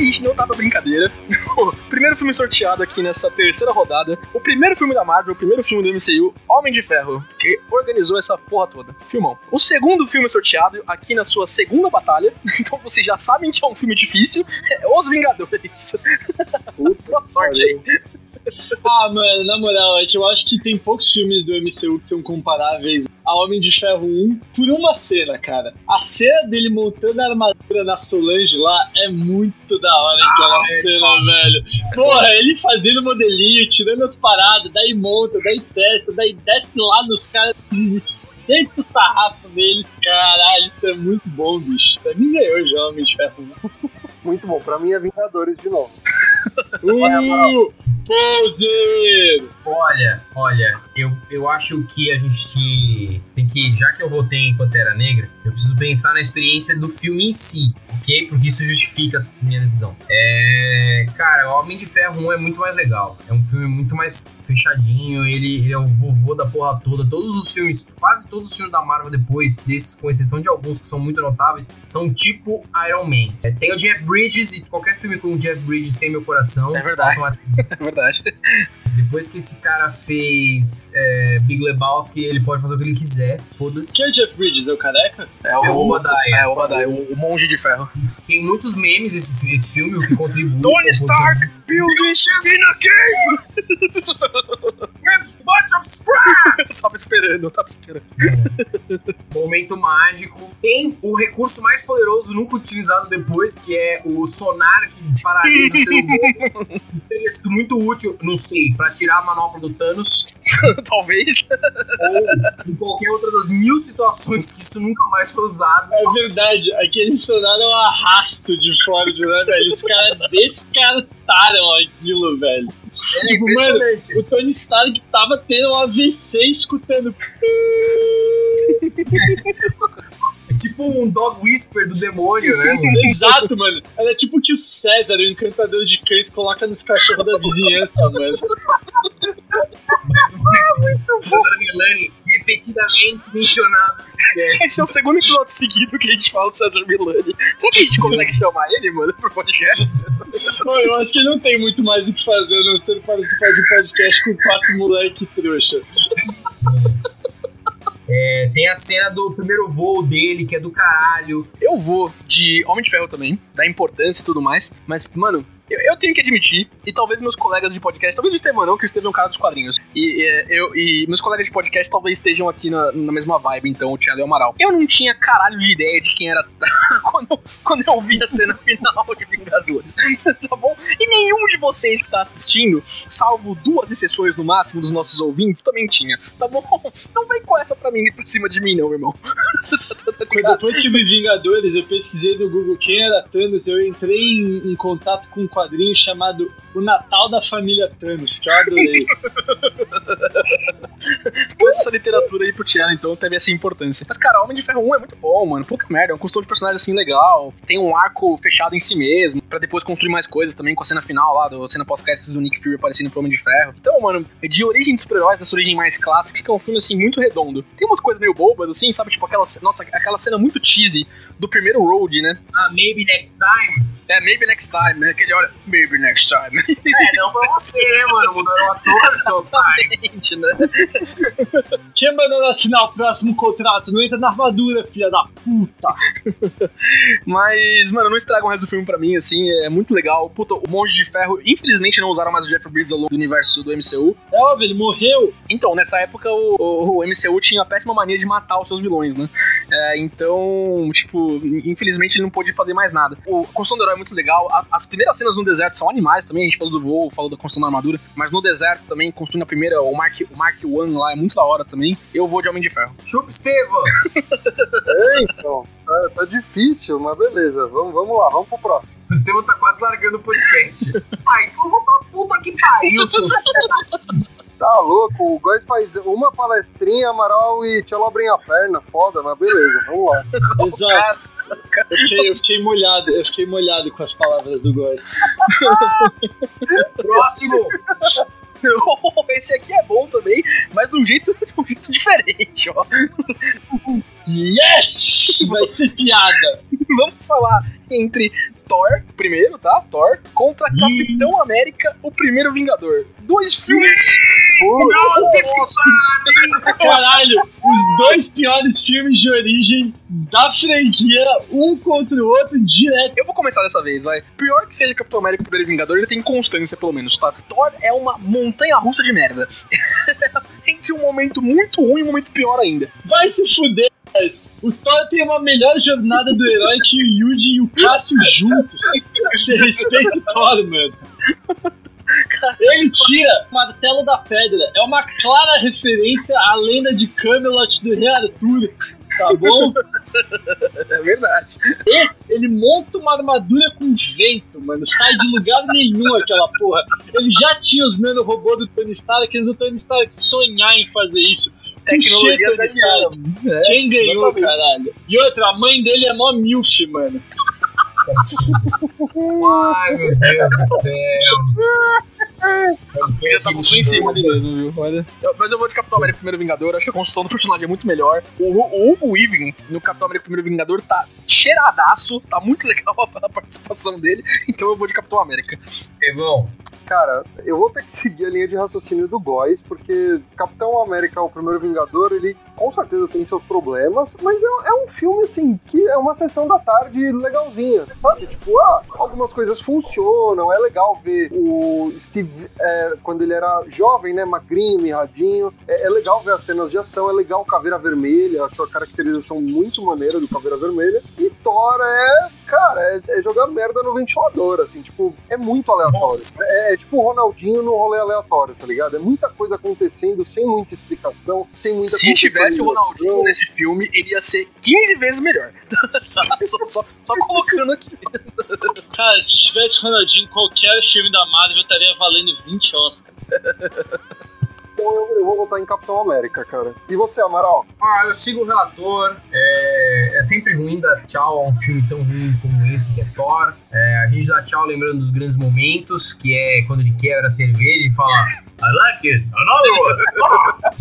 Gente não tá pra brincadeira. Primeiro filme sorteado aqui nessa terceira rodada. O primeiro filme da Marvel, o primeiro filme do MCU, Homem de Ferro, que organizou essa porra toda. Filmão. O segundo filme sorteado aqui na sua segunda batalha. Então vocês já sabem que é um filme difícil. É Os Vingadores. Boa sorte aí. Ah, mano, na moral, é que eu acho que tem poucos filmes do MCU que são comparáveis a Homem de Ferro 1 por uma cena, cara. A cena dele montando a armadura na Solange lá é muito da hora aquela cena, velho. Porra, ele fazendo modelinho, tirando as paradas, daí monta, daí testa, daí desce lá nos caras e senta o sarrafo neles. Caralho, isso é muito bom, bicho. Pra mim ganhou já Homem de Ferro 1. Muito bom. Pra mim é Vingadores de novo. Uh! Olha, olha, eu, eu acho que a gente tem que, já que eu votei em Pantera Negra, eu preciso pensar na experiência do filme em si, ok? Porque isso justifica minha decisão. É. Cara, o Homem de Ferro 1 é muito mais legal. É um filme muito mais fechadinho, ele, ele é o vovô da porra toda. Todos os filmes, quase todos os filmes da Marvel depois, desses, com exceção de alguns que são muito notáveis, são tipo Iron Man. É, tem o Jeff Bridges e qualquer filme com o Jeff Bridges tem meu coração. É verdade. É verdade. Depois que esse cara fez é, Big Lebowski, ele pode fazer o que ele quiser, foda-se. Que é Jeff Bridges? É o careca? É É o Obadiah. É o Obadiah, o, o monge de ferro. Tem muitos memes esse, esse filme, o que contribui. Tony Stark, build this in a cave! Bunch of scraps! Tava esperando, tava esperando. Momento mágico. Tem o recurso mais poderoso nunca utilizado depois, que é o sonar que paralisa o ser humano. Isso Teria sido muito útil, não sei, pra tirar a manopla do Thanos. Talvez. ou em qualquer outra das mil situações que isso nunca mais foi usado. É verdade, aquele sonar é um arrasto de Ford, né, velho? Os caras descartaram aquilo, velho. É Tipo, impressionante. O Tony Stark tava tendo um AVC escutando. É tipo um dog whisper do demônio, né, mano? Exato, mano. Era tipo o que o César, o encantador de cães, coloca nos cachorros da vizinhança, mano. César Milani repetidamente mencionado. Esse é o segundo episódio seguido que a gente fala do César Milani. Será que a gente consegue chamar ele, mano, pro podcast? Pô, eu acho que ele não tem muito mais o que fazer, não ser participar de um podcast com quatro moleque trouxa. É, tem a cena do primeiro voo dele, que é do caralho. Eu vou de Homem de Ferro também, da importância e tudo mais, mas, mano, eu, eu tenho que admitir, e talvez meus colegas de podcast, talvez o Estevão não, que o Estevão é um cara dos quadrinhos, e, é, eu, e meus colegas de podcast talvez estejam aqui na, na mesma vibe, então, o Thiago e o Amaral. Eu não tinha caralho de ideia de quem era quando, quando eu vi a cena final de Vingadores, tá bom? E nenhum de vocês que tá assistindo, salvo duas exceções no máximo dos nossos ouvintes, também tinha, tá bom? Não vem com essa pra mim, pra cima de mim não, irmão. Depois que eu vi Vingadores, eu pesquisei no Google quem era Thanos, eu entrei em, em contato com quadrinho chamado O Natal da Família Thanos, que eu adorei. Essa literatura aí pro Tiana, então teve essa importância. Mas, cara, Homem de Ferro 1 é muito bom, mano. Puta merda, é um construção de personagem assim legal. Tem um arco fechado em si mesmo, pra depois construir mais coisas também com a cena final lá, do cena pós-créditos do Nick Fury aparecendo pro Homem de Ferro. Então, mano, de origem de super-heróis, dessa origem mais clássica, que é um filme assim muito redondo. Tem umas coisas meio bobas, assim, sabe? Tipo aquela, nossa, aquela cena muito cheesy do primeiro Road, né? Ah, maybe next time. É, maybe next time, né? Aquele olha, maybe next time. É, não pra você, né, mano? Mudaram o ator, seu otário. Né? Quem mandou assinar o próximo contrato? Não entra na armadura, filha da puta. Mas, mano, não estragam o resto do filme pra mim, assim, é muito legal. Puta, o Monge de Ferro, infelizmente não usaram mais o Jeff Bridges ao longo do universo do MCU. É óbvio, ele morreu. Então, nessa época, o, o- o MCU tinha a péssima mania de matar os seus vilões, né? É, então, tipo, infelizmente ele não pôde fazer mais nada. O a construção do herói é muito legal. A- as primeiras cenas no deserto são animais também. A gente falou do voo, falou da construção da armadura. Mas no deserto também, construindo a primeira, o Mark, o Mark One lá é muito da hora também. Eu vou de Homem de Ferro. Chupa, Estevam. É, então. Tá, tá difícil, mas beleza. Vamos, vamos lá, vamos pro próximo. O Estevam tá quase largando o podcast. Ah, então vou pra puta que pariu, seus Tá louco, o Góis faz uma palestrinha, Amaral e Tchalobra a perna, foda, mas beleza, vamos lá. Exato. Eu fiquei, eu fiquei molhado, eu fiquei molhado com as palavras do Góis. Próximo. Esse aqui é bom também, mas de um jeito, de um jeito diferente, ó. Yes! Vai ser piada. Vamos falar entre Thor, primeiro, tá? Thor, contra Capitão América, o primeiro Vingador. Dois filmes. Antecipado, Caralho, os dois piores filmes de origem da franquia, um contra o outro, direto. Eu vou começar dessa vez, vai. Pior que seja Capitão América o primeiro Vingador, ele tem constância, pelo menos, tá? Thor é uma montanha russa de merda. entre um momento muito ruim e um momento pior ainda. Vai se fuder, guys. O Thor tem uma melhor jornada do herói que o Yuji e o Cássio juntos. Você respeita o Thor, mano. Ele tira o martelo da pedra. É uma clara referência à lenda de Camelot do Rei Arthur. Tá bom? É verdade. E ele monta uma armadura com vento, mano. Sai de lugar nenhum aquela porra. Ele já tinha os nanorobôs do Tony Stark, eles o Tony Stark sonhar em fazer isso. Tecnologia da. É, Quem ganhou, exatamente. caralho? E outra, a mãe dele é mó milf, mano. Ai, meu Deus do céu. Ele tá muito em cima mesmo, viu? Olha. Eu- mas eu vou de Capitão América Primeiro Vingador, acho que a construção do personagem é muito melhor. O, o Hugo Weaving no Capitão América Primeiro Vingador tá cheiradaço, tá muito legal a, a participação dele, então eu vou de Capitão América. Estevão, Cara, eu vou ter que seguir a linha de raciocínio do Góis, porque Capitão América, o primeiro Vingador, ele com certeza tem seus problemas, mas é, é um filme, assim, que é uma sessão da tarde legalzinha, sabe? Tipo, ah, algumas coisas funcionam, é legal ver o Steve, é, quando ele era jovem, né, magrinho, mirradinho, é, é legal ver as cenas de ação, é legal o Caveira Vermelha, acho a caracterização muito maneira do Caveira Vermelha, e Thor é, cara, é, é jogar merda no ventilador, assim, tipo, é muito aleatório. É, é tipo o Ronaldinho no rolê aleatório, tá ligado? É muita coisa acontecendo sem muita explicação, sem muita Se tivesse o. Ronaldinho nesse filme, ele ia ser 15 vezes melhor. Tá? Só, só- só colocando aqui. Cara, se tivesse Ronaldinho em qualquer filme da Marvel, estaria valendo 20 Oscars. Então eu, eu vou votar em Capitão América, cara. E você, Amaral? ah, eu sigo o relator. É, é sempre ruim dar tchau a um filme tão ruim como esse, que é Thor. É, a gente dá tchau lembrando dos grandes momentos, que é quando ele quebra a cerveja e fala I like it, another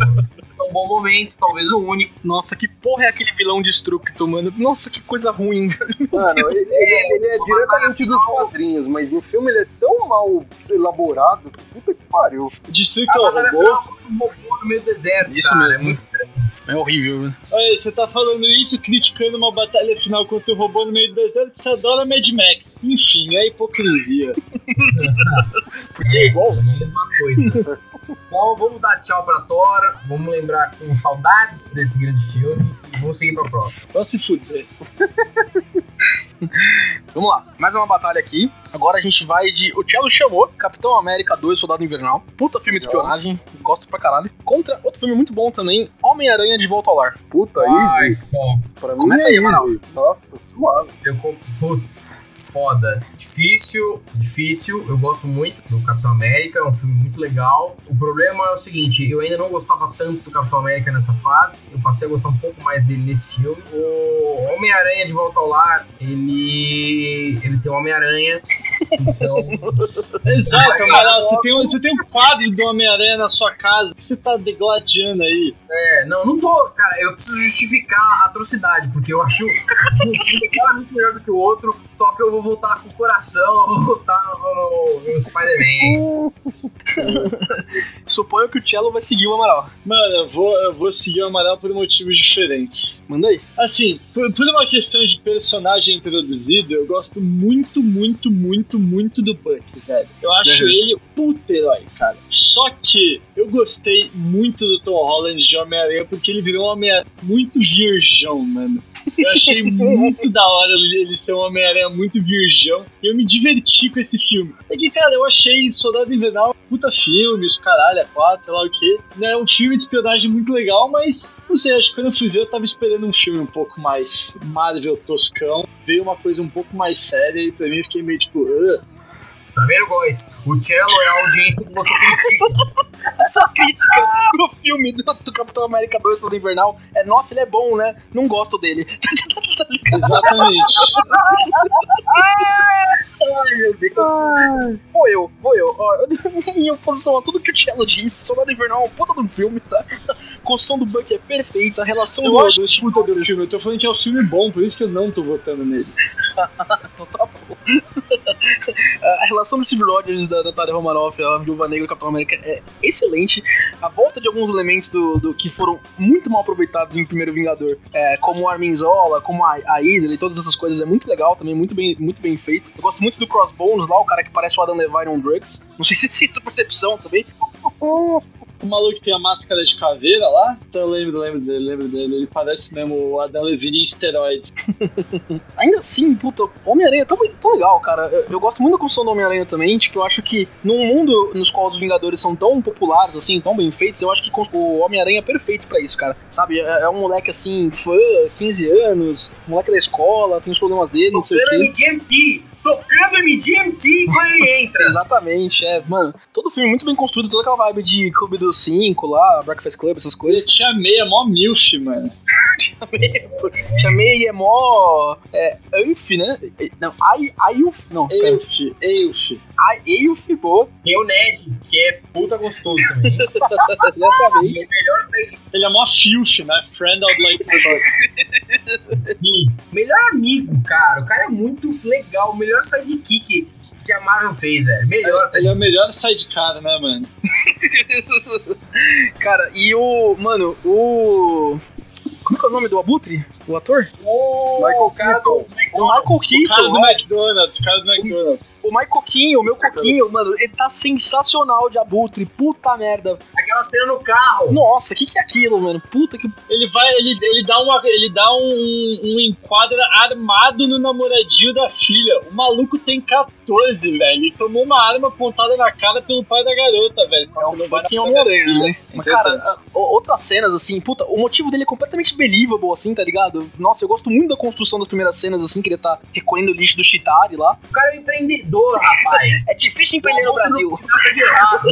one. É um bom momento, talvez o único. Nossa, que porra é aquele vilão destructo, mano? Nossa, que coisa ruim. Mano, ele, ele- ele é diretamente dos quadrinhos, mas no filme ele é tão mal elaborado que puta que pariu. O Destructor A batalha robô. um no meio do deserto, Isso cara. mesmo. É muito estranho. É horrível, né? Olha, você tá falando isso, criticando uma batalha final contra o robô no meio do deserto, você adora Mad Max. Enfim, é hipocrisia. Porque é igual. É a mesma coisa. Então vamos dar tchau pra Thor, vamos lembrar com saudades desse grande filme e vamos seguir pra próxima. Vai se fuder. Vamos lá, mais uma batalha aqui. Agora a gente vai de. O Cello chamou Capitão América 2, Soldado Invernal. Puta filme de espionagem, gosto pra caralho. Contra outro filme muito bom também, Homem Homem-Aranha de Volta ao Lar. Puta Ai, aí, foda. pra mim Começa é aí, Amaral. easy. Nossa, suave. Eu com- Putz, foda. Difícil, difícil. Eu gosto muito do Capitão América, é um filme muito legal. O problema é o seguinte, eu ainda não gostava tanto do Capitão América nessa fase. Eu passei a gostar um pouco mais dele nesse filme. O Homem-Aranha de Volta ao Lar, ele ele tem o Homem-Aranha. Então, Exato, Amaral, você tem, um- você tem um quadro do Homem-Aranha na sua casa que você tá degladiando aí. é, não, não tô, cara, eu preciso justificar a atrocidade, porque eu acho um filme claramente melhor do que o outro, só que eu vou voltar com o coração, eu vou voltar no, no Spider-Man. Suponho que o Cello vai seguir o Amaral. Mano, eu vou, eu vou seguir o Amaral por motivos diferentes. Manda aí. Assim, por, por uma questão de personagem introduzido, eu gosto muito, muito, muito, muito do Buck, velho. Eu acho Uhum. ele puta herói, cara. Só que eu gostei muito do Tom Holland de Homem-Aranha porque ele virou um Homem-Aranha muito virgão, mano. Eu achei muito da hora ele ser um Homem-Aranha muito virgão. E eu me diverti com esse filme. É que, cara, eu achei Soldado Invernal um puta filme, os caralho, a quatro, sei lá o que. É um filme de espionagem muito legal, mas não sei, acho que quando eu fui ver eu tava esperando um filme um pouco mais Marvel toscão. Veio uma coisa um pouco mais séria e pra mim eu fiquei meio tipo. Tá vendo, guys? O cello é a audiência que você critica. A sua crítica pro filme do, do Capitão América 2 do Invernal é: nossa, ele é bom, né? Não gosto dele. Exatamente. Ai, meu Deus. Vou eu, vou eu. Ó, em oposição a tudo que o Cello disse, Soldado Invernal é um puta um filme, tá? A construção do Buck é perfeita, a relação Eu do, acho dos puta do filme, eu tô falando que é um filme bom, por isso que eu não tô votando nele. Então tá bom. A relação Steve Rogers da Natália Romanoff, a Viúva Negra e Capitão América é excelente. A volta de alguns elementos do, do que foram muito mal aproveitados em Primeiro Vingador, é, como o Armin Zola, como a, a Hydra e todas essas coisas, é muito legal também, muito bem, muito bem feito. Eu gosto muito do Crossbones lá, o cara que parece o Adam Levine on Drugs. Não sei se tem essa percepção também. O maluco que tem a máscara de caveira lá, então eu lembro, lembro dele, lembro dele. Ele parece mesmo o Adam Levine em esteroides. Ainda assim, puta, Homem-Aranha é tão, tão legal, cara. Eu, eu gosto muito da construção do Homem-Aranha também. Tipo, eu acho que num mundo nos qual os Vingadores são tão populares, assim, tão bem feitos, eu acho que o Homem-Aranha é perfeito pra isso, cara. Sabe? É, é um moleque assim, fã, 15 anos, moleque da escola, tem os problemas dele, não sei o quê. MGMT! Tocando MGMT quando ele entra! Exatamente, é, mano. Todo filme muito bem construído, toda aquela vibe de Clube dos Cinco lá, Breakfast Club, essas Eu coisas. te amei, é mó milf, mano. Chamei, é mó. É, Anf, né? Não, Ai, Aiuf. Não. Eilf, Eilf. Eilf, boa. Tem o Ned, que é puta gostoso também. Exatamente. é melhor sair Ele é mó filch, né? Friend I'd like to. Melhor amigo, cara. O cara é muito legal. O melhor sidekick que a Marvel fez, velho. Melhor Ele é o sidekick. melhor sidecar, né, mano? Cara, e o. Mano, o. Como é que é o nome do Abutre? O ator? O Michael cara do O Michael O cara Keaton. do? McDonald's, o cara do McDonald's. O Michael Coquinho, o meu Coquinho, mano, ele tá sensacional de Abutre. Puta merda. Aquela cena no carro. Nossa, o que, que é aquilo, mano? Puta que. Ele vai, ele, ele dá, uma, ele dá um, um enquadra armado no namoradinho da filha. O maluco tem 14, velho. Ele tomou uma arma apontada na cara pelo pai da garota, velho. É um Você não vai na fucking Homem-Aranha, né? Mas, cara, outras cenas, assim, puta, o motivo dele é completamente believable, assim, tá ligado? Nossa, eu gosto muito da construção das primeiras cenas, assim, que ele tá recolhendo o lixo do Chitari lá. O cara é um empreendedor, rapaz. É difícil empreender no Brasil. Errado.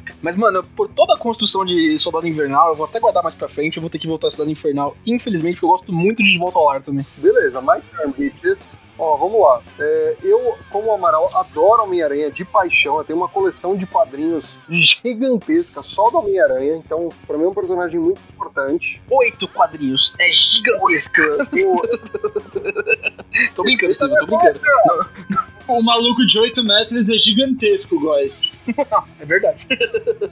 Mas, mano, por toda a construção de Soldado Invernal, eu vou até guardar mais pra frente, eu vou ter que voltar a Soldado Infernal, infelizmente, porque eu gosto muito de Volta ao Lar também. Beleza, my turn, bitches. Ó, vamos lá. É, eu, como Amaral, adoro Homem-Aranha de paixão. Eu tenho uma coleção de quadrinhos gigantesca só do Homem-Aranha. Então, pra mim é um personagem muito importante. Oito quadrinhos, é gigantesca. O- tô brincando, Steven, tô brincando. O maluco de 8 metros é gigantesco, guys. É verdade.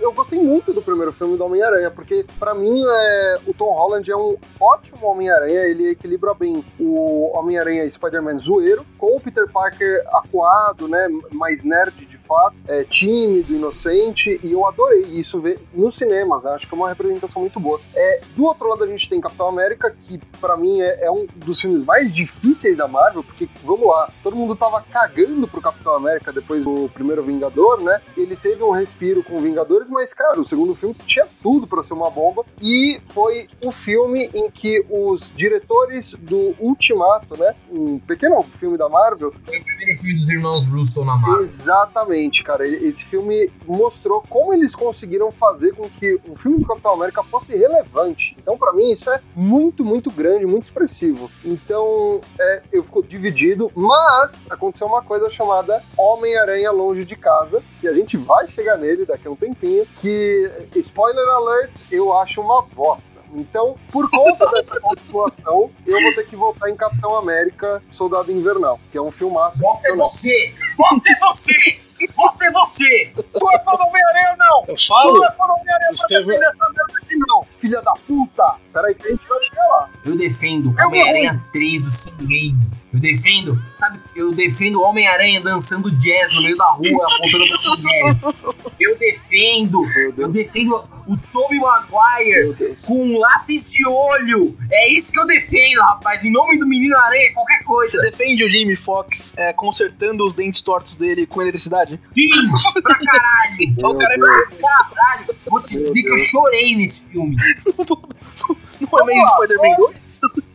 eu gostei muito do primeiro filme do Homem-Aranha, porque pra mim é, o Tom Holland é um ótimo Homem-Aranha, ele equilibra bem o Homem-Aranha Spider-Man zoeiro com o Peter Parker acuado, né, mais nerd de fato, é, tímido, inocente, e eu adorei isso ver nos cinemas, né, acho que é uma representação muito boa. É, do outro lado a gente tem Capitão América, que pra mim é, é um dos filmes mais difíceis da Marvel, porque, vamos lá, todo mundo tava cagando pro Capitão América depois do primeiro Vingador, né, ele teve um respiro com Vingadores, mas, cara, o segundo filme tinha tudo pra ser uma bomba. E foi o filme em que os diretores do Ultimato, né? Um pequeno filme da Marvel, Foi o primeiro filme dos irmãos Russo na Marvel. Exatamente, cara. Esse filme mostrou como eles conseguiram fazer com que o filme do Capitão América fosse relevante. Então, pra mim, isso é muito, muito grande, muito expressivo. Então, é, eu fico dividido, mas aconteceu uma coisa chamada Homem-Aranha Longe de Casa, e a gente vai chegar nele daqui a um tempinho, que, spoiler alert, eu acho uma bosta. Então, por conta dessa situação, eu vou ter que votar em Capitão América Soldado Invernal, que é um filmaço. Bosta é você! Bosta é você! Bosta é você! Tu é fã do Homem-Aranha ou não? Eu falo, Tu é fã do Homem-Aranha pra defender essa merda aqui não, filha da puta! Peraí que a gente vai chegar lá. Eu defendo Eu Homem-Aranha 3 do Sam Raimi. Eu defendo, sabe, eu defendo Homem-Aranha dançando jazz no meio da rua, apontando pra mulher. Eu defendo, eu defendo o Tobey Maguire com um lápis de olho. É isso que eu defendo, rapaz. Em nome do Menino Aranha, qualquer coisa. Você defende o Jamie Foxx é, consertando os dentes tortos dele com eletricidade? Sim, pra caralho. Então o cara é. Caralho. Vou te dizer que eu chorei nesse filme. Não é meio Spider-Man 2?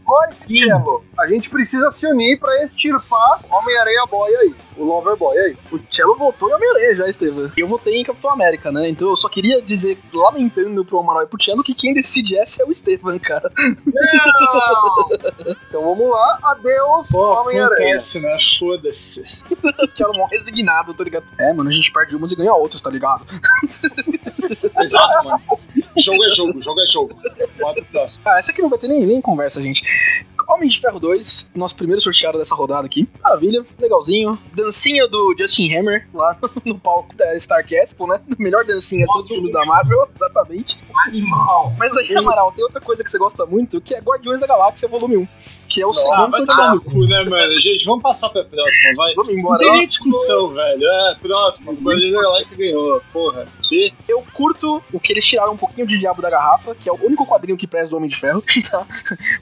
Vai, Cielo. A gente precisa se unir pra extirpar o Homem-Aranha Boy aí, o Lover Boy aí. O Cello votou em Homem-Aranha já, Estevam. Eu votei em Capitão América, né? Então eu só queria dizer, lamentando pro Amaral e pro Cello, que quem decide essa é o Estevam, cara. Não. Então vamos lá, adeus Homem-Aranha. acontece, né? Foda-se. O Cello mó resignado, tá ligado? É, mano, a gente perde umas e ganha outras, tá ligado? Exato, mano. Jogo é jogo, jogo é jogo. Bota o próximo. Ah, essa aqui não vai ter nem, nem conversa, gente. Homem de Ferro 2, nosso primeiro sorteado dessa rodada aqui. Maravilha, legalzinho. Dancinha do Justin Hammer lá no palco da Stark Expo, né? Melhor dancinha todos os filmes da Marvel, exatamente. Animal. Mas aí, Amaral, tem outra coisa que você gosta muito, que é Guardiões da Galáxia Volume 1. Que é o Ah, segundo vai tomar no cu, né, mano? Gente, vamos passar pra próxima, vai. Vamos Não embora. tem nem discussão, velho. É, próximo. O Guardiões da Galáxia ganhou. Porra. Que? Eu curto o que eles tiraram um pouquinho de Diabo da Garrafa, que é o único quadrinho que presta do Homem de Ferro. Tá?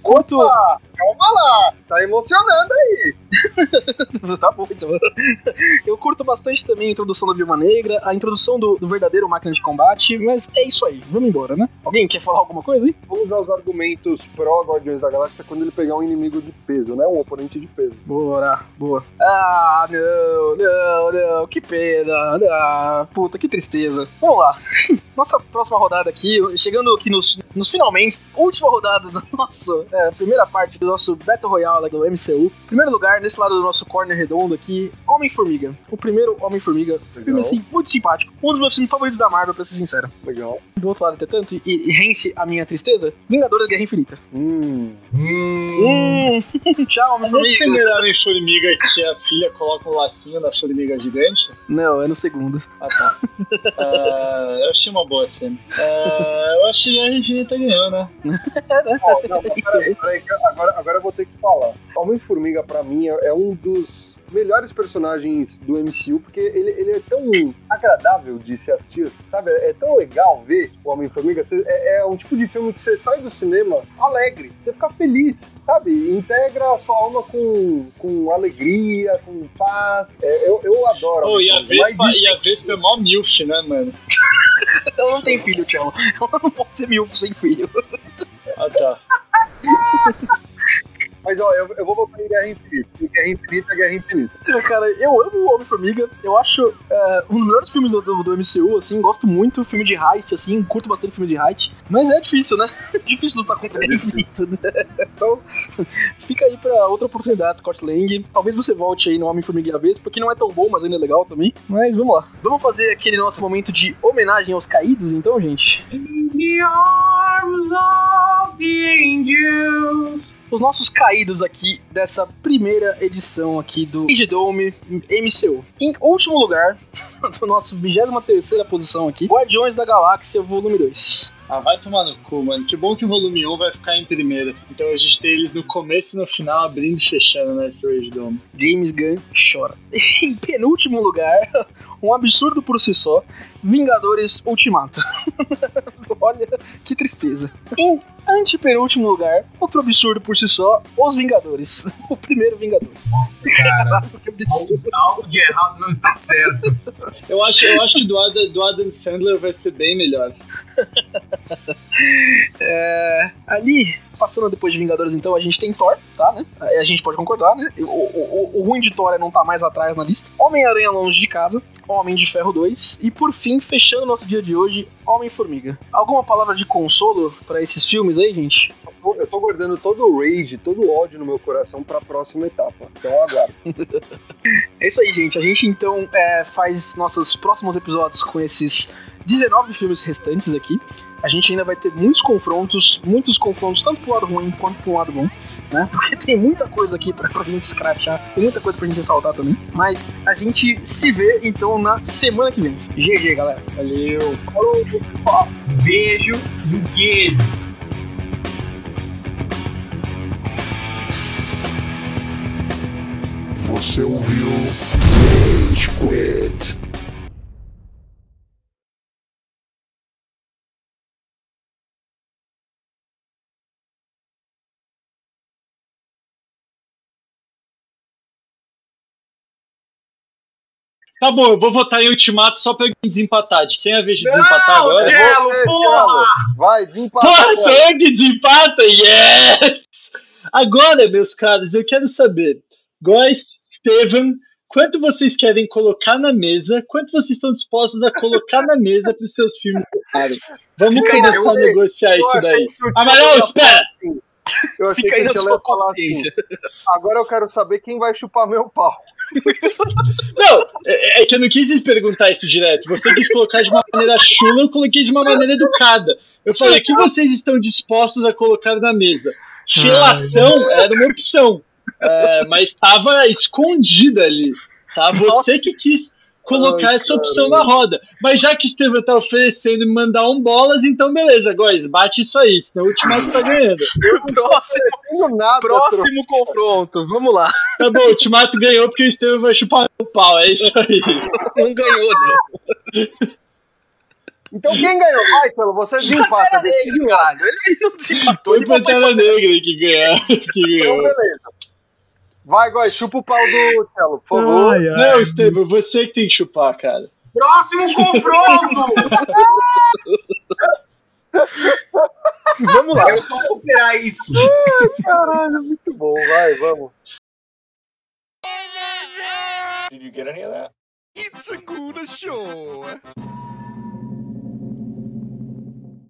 Curto. Ah, calma lá, tá emocionando aí. tá bom, então. Eu curto bastante também a introdução da Viúva Negra, a introdução do, do verdadeiro máquina de combate, mas é isso aí. Vamos embora, né? Alguém quer falar alguma coisa aí? Vamos usar os argumentos pró Guardiões da Galáxia quando ele pegar um inimigo de peso, né? Um oponente de peso. Bora, boa. Ah, não, não, não, que pena. Ah, puta, que tristeza. Vamos lá. Nossa próxima rodada aqui, chegando aqui nos, nos finalmente, última rodada do nosso, é, primeira parte do nosso Battle Royale do MCU. Primeiro lugar, nesse lado do nosso corner redondo aqui, Homem-Formiga. O primeiro Homem-Formiga. Filme assim, muito simpático. Um dos meus filmes favoritos da Marvel, pra ser sincero. Legal. Do outro lado, entretanto, e, e rende a minha tristeza, Vingadores da Guerra Infinita. Hum. Hum. Hum, tchau, Esse Homem-Formiga. primeiro Homem-Formiga que a filha coloca um lacinho na formiga gigante? Não, é no segundo. Ah, tá. Ah, eu achei uma boa cena. Ah, eu acho que a Infinita ganhou, né? Ó, não, peraí, peraí, agora, agora eu vou ter que falar. Homem-Formiga, pra mim, é é um dos melhores personagens do MCU, porque ele, ele é tão agradável de se assistir, sabe? É tão legal ver o Homem-Formiga. É, é um tipo de filme que você sai do cinema alegre, você fica feliz, sabe? Integra a sua alma com, com alegria, com paz. É, eu, eu adoro. Oh, e a Vespa, e a Vespa é mó milf, né, mano? Ela não tem filho, Tchau. Ela não pode ser milfo sem filho. Ah, tá. Mas ó, eu, eu vou voltar em Guerra Infinita. Em Guerra Infinita é Guerra Infinita. Cara, eu amo o Homem-Formiga. Eu acho é, um dos melhores filmes do, do, do MCU, assim. Gosto muito. Filme de height, assim. Curto bastante filme de height. Mas é difícil, né? É difícil lutar contra a Guerra Infinita, né? Então, fica aí pra outra oportunidade, Scott Lang. Talvez você volte aí no Homem-Formiga e a vez, porque não é tão bom, mas ainda é legal também. Mas vamos lá. Vamos fazer aquele nosso momento de homenagem aos caídos, então, gente? The arms of the angels. Os nossos caídos aqui dessa primeira edição aqui do Dome MCU. Em último lugar, do nosso 23 posição aqui, Guardiões da Galáxia Volume 2. Ah, vai tomar no cu, mano. Que bom que o volume 1 vai ficar em primeiro. Então a gente tem eles no começo e no final, abrindo e fechando, né, esse Rage Dome. James Gunn chora. Em penúltimo lugar, um absurdo por si só, Vingadores Ultimato. Olha que tristeza. Em antepenúltimo lugar, outro absurdo por si só, Os Vingadores. O primeiro Vingador. Cara, que absurdo. algo de errado não está certo. Eu acho, eu acho que do Adam, do Adam Sandler vai ser bem melhor. É, ali, passando depois de Vingadores, então, a gente tem Thor, tá, né? A gente pode concordar, né? O, o, o, ruim de Thor é não tá mais atrás na lista. Homem-Aranha Longe de Casa, Homem de Ferro 2 e, por fim, fechando nosso dia de hoje, Homem-Formiga. Alguma palavra de consolo pra esses filmes aí, gente? Eu tô- guardando todo o rage, todo o ódio no meu coração pra próxima etapa. Então aguardo. É isso aí, gente. A gente então é, faz nossos próximos episódios com esses 19 filmes restantes aqui. A gente ainda vai ter muitos confrontos, muitos confrontos, tanto pro lado ruim quanto pro lado bom, né? Porque tem muita coisa aqui pra, pra gente escrachar, tem muita coisa pra gente ressaltar também. Mas a gente se vê então na semana que vem. GG, galera. Valeu. Beijo no queijo. Você ouviu Rage Quit. Tá bom, eu vou votar em Ultimato só pra alguém desempatar. De quem é a vez de desempatar Não, agora? Cello, Você, porra! Vai, desempata. Porra, sou eu que desempata? Yes! Agora, meus caros, eu quero saber, Góis, Steven, quanto vocês querem colocar na mesa, quanto vocês estão dispostos a colocar na mesa para os seus filmes tocarem? Vamos Fica aí na começar a negociar Eu isso daí. Amarelo, ia espera! Eu achei Fica que aí na sua ia falar assim. Agora eu quero saber quem vai chupar meu pau. Não, é, é que eu não quis perguntar isso direto. Você quis colocar de uma maneira chula, eu coloquei de uma maneira educada. Eu falei, o que vocês estão dispostos a colocar na mesa? Chelação era uma opção, é, mas estava escondida ali. Tá? Você que quis colocar Ai, essa opção na roda. Mas já que o Estevam tá oferecendo me mandar um bolas, então beleza, Góis, bate isso aí, senão o Ultimato tá ganhando. Próximo, nada, próximo confronto. Vamos lá. Tá bom, o Ultimato ganhou porque o Estevam vai chupar o pau, é isso aí. Não ganhou, não. Então quem ganhou? Vai, Pelo, você desempata. Pantera Negra. Ele não desempatou. Foi Pantera Negra que ganhou. Que Então, ganhou. beleza. Vai, Gói, chupa o pau do Telo, por favor. Não, Estevam, você que tem que chupar, cara. Próximo confronto! Vamos lá. Quero só superar isso. Caralho, muito bom. Vai, vamos. It's a good show.